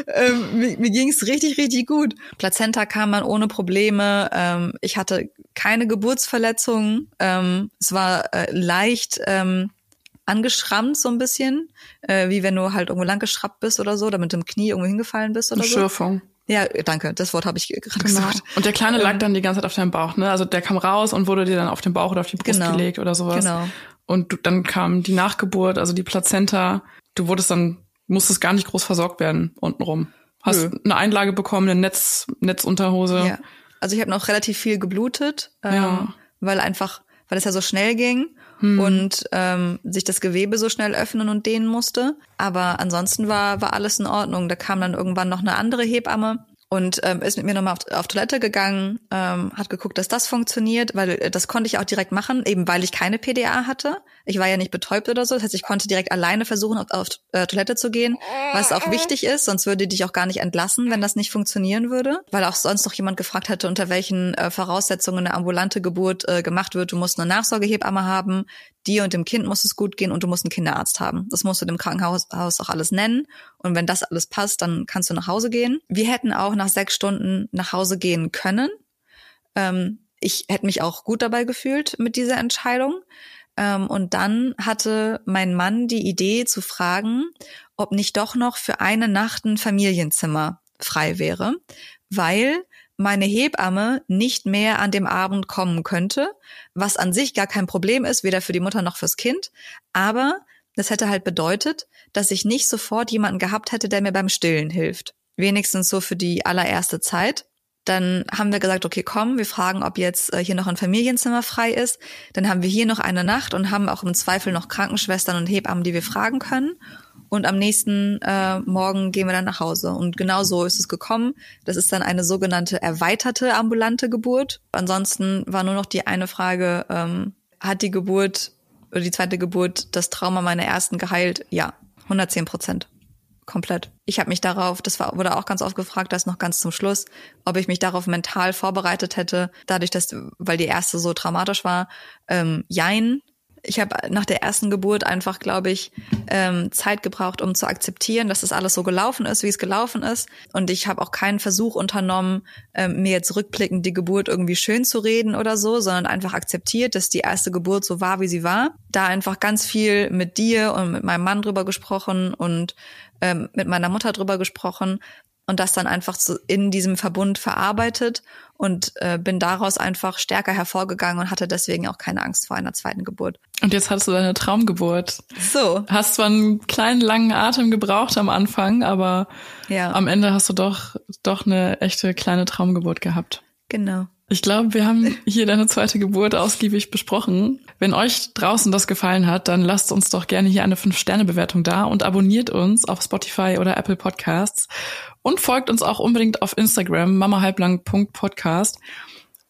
ähm, mir, mir ging es richtig, richtig gut. Plazenta kam man ohne Probleme. Ähm, ich hatte keine Geburtsverletzungen. Ähm, es war äh, leicht ähm, angeschrammt so ein bisschen, äh, wie wenn du halt irgendwo lang geschraubt bist oder so, damit du im Knie irgendwo hingefallen bist oder eine so. Schürfung. Ja, danke. Das Wort habe ich gerade genau. gesagt. Und der Kleine lag ähm, dann die ganze Zeit auf deinem Bauch, ne? Also der kam raus und wurde dir dann auf den Bauch oder auf die Brust genau. gelegt oder sowas. Genau. Und du, dann kam die Nachgeburt, also die Plazenta. Du wurdest dann, musstest gar nicht groß versorgt werden untenrum. Hast Nö. eine Einlage bekommen, eine Netz, Netzunterhose. Ja. Also ich habe noch relativ viel geblutet, ähm, ja. weil einfach, weil es ja so schnell ging hm. und ähm, sich das Gewebe so schnell öffnen und dehnen musste. Aber ansonsten war, war alles in Ordnung. Da kam dann irgendwann noch eine andere Hebamme und ähm, ist mit mir nochmal auf, auf Toilette gegangen, ähm, hat geguckt, dass das funktioniert, weil äh, das konnte ich auch direkt machen, eben weil ich keine PDA hatte. Ich war ja nicht betäubt oder so, das heißt, ich konnte direkt alleine versuchen, auf, auf äh, Toilette zu gehen, was auch wichtig ist, sonst würde die dich auch gar nicht entlassen, wenn das nicht funktionieren würde, weil auch sonst noch jemand gefragt hatte, unter welchen äh, Voraussetzungen eine ambulante Geburt äh, gemacht wird. Du musst eine Nachsorgehebamme haben, dir und dem Kind muss es gut gehen und du musst einen Kinderarzt haben. Das musst du dem Krankenhaus auch alles nennen. Und wenn das alles passt, dann kannst du nach Hause gehen. Wir hätten auch nach sechs Stunden nach Hause gehen können. Ähm, ich hätte mich auch gut dabei gefühlt mit dieser Entscheidung. Ähm, und dann hatte mein Mann die Idee zu fragen, ob nicht doch noch für eine Nacht ein Familienzimmer frei wäre, weil meine Hebamme nicht mehr an dem Abend kommen könnte, was an sich gar kein Problem ist, weder für die Mutter noch fürs Kind. Aber das hätte halt bedeutet, dass ich nicht sofort jemanden gehabt hätte, der mir beim Stillen hilft. Wenigstens so für die allererste Zeit. Dann haben wir gesagt, okay, komm, wir fragen, ob jetzt äh, hier noch ein Familienzimmer frei ist. Dann haben wir hier noch eine Nacht und haben auch im Zweifel noch Krankenschwestern und Hebammen, die wir fragen können. und am nächsten äh, Morgen gehen wir dann nach Hause. Und genau so ist es gekommen. Das ist dann eine sogenannte erweiterte ambulante Geburt. Ansonsten war nur noch die eine Frage, ähm, hat die Geburt oder die zweite Geburt das Trauma meiner ersten geheilt? Ja, 110 Prozent. Komplett. Ich habe mich darauf, das war, wurde auch ganz oft gefragt, das noch ganz zum Schluss, ob ich mich darauf mental vorbereitet hätte, dadurch, dass, weil die erste so traumatisch war. Ähm, jein, ich habe nach der ersten Geburt einfach, glaube ich, ähm, Zeit gebraucht, um zu akzeptieren, dass das alles so gelaufen ist, wie es gelaufen ist. Und ich habe auch keinen Versuch unternommen, ähm, mir jetzt rückblickend die Geburt irgendwie schön zu reden oder so, sondern einfach akzeptiert, dass die erste Geburt so war, wie sie war. Da einfach ganz viel mit dir und mit meinem Mann drüber gesprochen und ähm, mit meiner Mutter drüber gesprochen und das dann einfach so in diesem Verbund verarbeitet und äh, bin daraus einfach stärker hervorgegangen und hatte deswegen auch keine Angst vor einer zweiten Geburt. Und jetzt hattest du deine Traumgeburt. So. Hast zwar einen kleinen langen Atem gebraucht am Anfang, aber Ja. am Ende hast du doch doch eine echte kleine Traumgeburt gehabt. Genau. Ich glaube, wir haben hier deine zweite Geburt ausgiebig besprochen. Wenn euch draußen das gefallen hat, dann lasst uns doch gerne hier eine 5-Sterne-Bewertung da und abonniert uns auf Spotify oder Apple Podcasts und folgt uns auch unbedingt auf Instagram mamahalblang.podcast.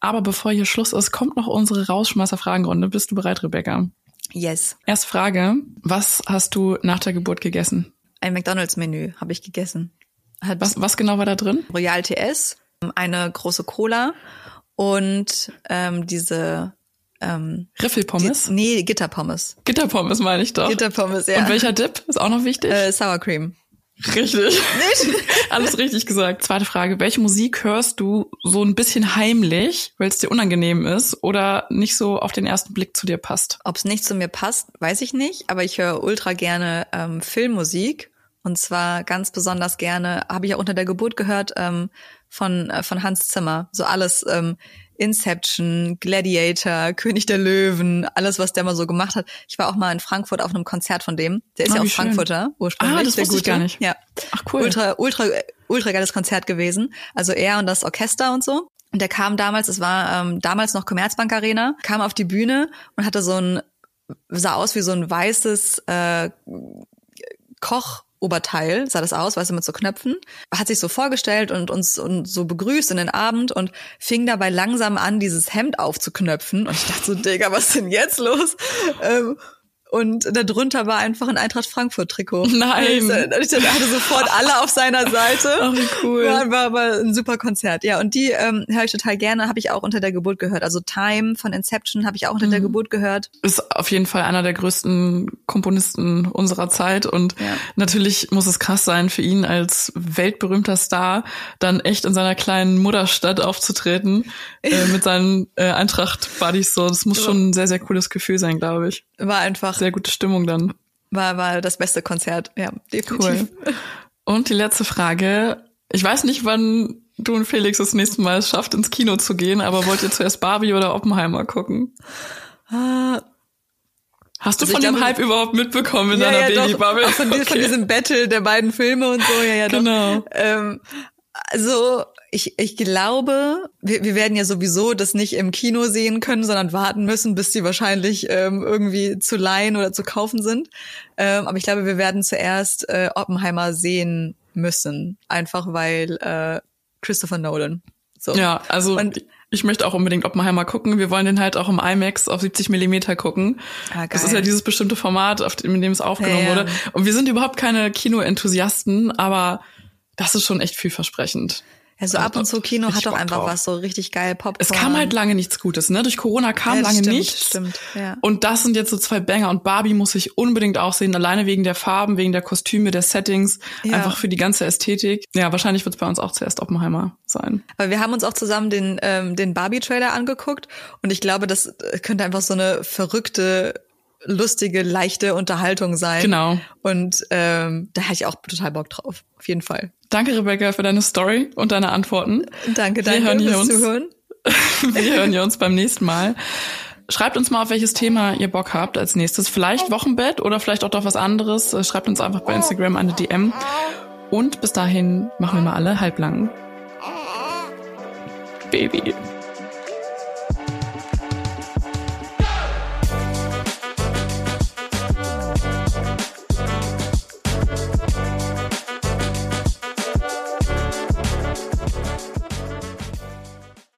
Aber bevor hier Schluss ist, kommt noch unsere Rausschmeißer-Fragenrunde. Bist du bereit, Rebecca? Yes. Erste Frage. Was hast du nach der Geburt gegessen? Ein McDonalds-Menü habe ich gegessen. Hat Was, was genau war da drin? Royal TS, eine große Cola und ähm, diese ähm, Riffelpommes? Die, nee, Gitterpommes. Gitterpommes meine ich doch. Gitterpommes, ja. Und welcher Dip? Ist auch noch wichtig. Äh, Sour Cream. Richtig. Alles richtig gesagt. Zweite Frage. Welche Musik hörst du so ein bisschen heimlich, weil es dir unangenehm ist oder nicht so auf den ersten Blick zu dir passt? Ob es nicht zu mir passt, weiß ich nicht, aber ich höre ultra gerne ähm, Filmmusik. Und zwar ganz besonders gerne, habe ich auch unter der Geburt gehört, ähm, von, äh, von Hans Zimmer. So alles ähm, Inception, Gladiator, König der Löwen, alles, was der mal so gemacht hat. Ich war auch mal in Frankfurt auf einem Konzert von dem. Der ist Ah, ja auch schön. Frankfurter ursprünglich. Ah, das wusste ich Gute. gar nicht. Ja. Ach cool. Ultra, ultra, ultra geiles Konzert gewesen. Also er und das Orchester und so. Und der kam damals, es war ähm, damals noch Commerzbank Arena, kam auf die Bühne und hatte so ein, sah aus wie so ein weißes äh, Kochoberteil, sah das aus, weißt du, mit so Knöpfen. Hat sich so vorgestellt und uns und so begrüßt in den Abend und fing dabei langsam an, dieses Hemd aufzuknöpfen. Und ich dachte so, Digga, was ist denn jetzt los? Ähm, und darunter war einfach ein Eintracht Frankfurt Trikot. Nein. Ich, ich, hatte sofort alle auf seiner Seite. Ach, wie cool. War, war, war ein super Konzert. Ja, und die ähm, höre ich total gerne, habe ich auch unter der Geburt gehört. Also Time von Inception habe ich auch unter der Geburt gehört. Ist auf jeden Fall einer der größten Komponisten unserer Zeit und Ja. natürlich muss es krass sein für ihn als weltberühmter Star dann echt in seiner kleinen Mutterstadt aufzutreten äh, mit seinen äh, Eintracht-Buddies so. Das muss schon ein sehr, sehr cooles Gefühl sein, glaube ich. War einfach, Sehr gute Stimmung dann. war, war das beste Konzert. Ja, definitiv. Cool. Und die letzte Frage. Ich weiß nicht, wann du und Felix das nächste Mal es schafft, ins Kino zu gehen, aber wollt ihr zuerst Barbie oder Oppenheimer gucken? Ah, Hast du Also von dem glaube- Hype überhaupt mitbekommen in ja, deiner ja. Babybubble? Von, die- von Okay. diesem Battle der beiden Filme und so. Ja, ja, doch. Genau. Ähm, also ich, ich glaube, wir, wir werden ja sowieso das nicht im Kino sehen können, sondern warten müssen, bis die wahrscheinlich ähm, irgendwie zu leihen oder zu kaufen sind. Ähm, aber ich glaube, wir werden zuerst äh, Oppenheimer sehen müssen, einfach weil äh, Christopher Nolan. So. Ja, also Und- ich möchte auch unbedingt Oppenheimer gucken. Wir wollen den halt auch im IMAX auf 70 Millimeter gucken. Ah, Das ist ja dieses bestimmte Format, auf dem, in dem es aufgenommen Ja, ja. wurde. Und wir sind überhaupt keine Kino-Enthusiasten, aber das ist schon echt vielversprechend. Ja, so ab und zu Kino hat doch einfach drauf. was, so richtig geil Popcorn. Es kam halt lange nichts Gutes, ne? Durch Corona kam Ja, das lange stimmt, nichts. stimmt, ja. Und das sind jetzt so zwei Banger. Und Barbie muss ich unbedingt auch sehen, alleine wegen der Farben, wegen der Kostüme, der Settings, Ja. einfach für die ganze Ästhetik. Ja, wahrscheinlich wird es bei uns auch zuerst Oppenheimer sein. Aber wir haben uns auch zusammen den, ähm, den Barbie-Trailer angeguckt und ich glaube, das äh, könnte einfach so eine verrückte, lustige, leichte Unterhaltung sein. Genau. Und ähm, da hätte ich auch total Bock drauf. Auf jeden Fall. Danke, Rebecca, für deine Story und deine Antworten. Danke, Wir danke hören hier fürs uns. Zuhören. Wir hören ja uns beim nächsten Mal. Schreibt uns mal, auf welches Thema ihr Bock habt als nächstes. Vielleicht Wochenbett oder vielleicht auch doch was anderes. Äh, Schreibt uns einfach bei Instagram eine DM. Und bis dahin machen wir mal alle halblang. Baby.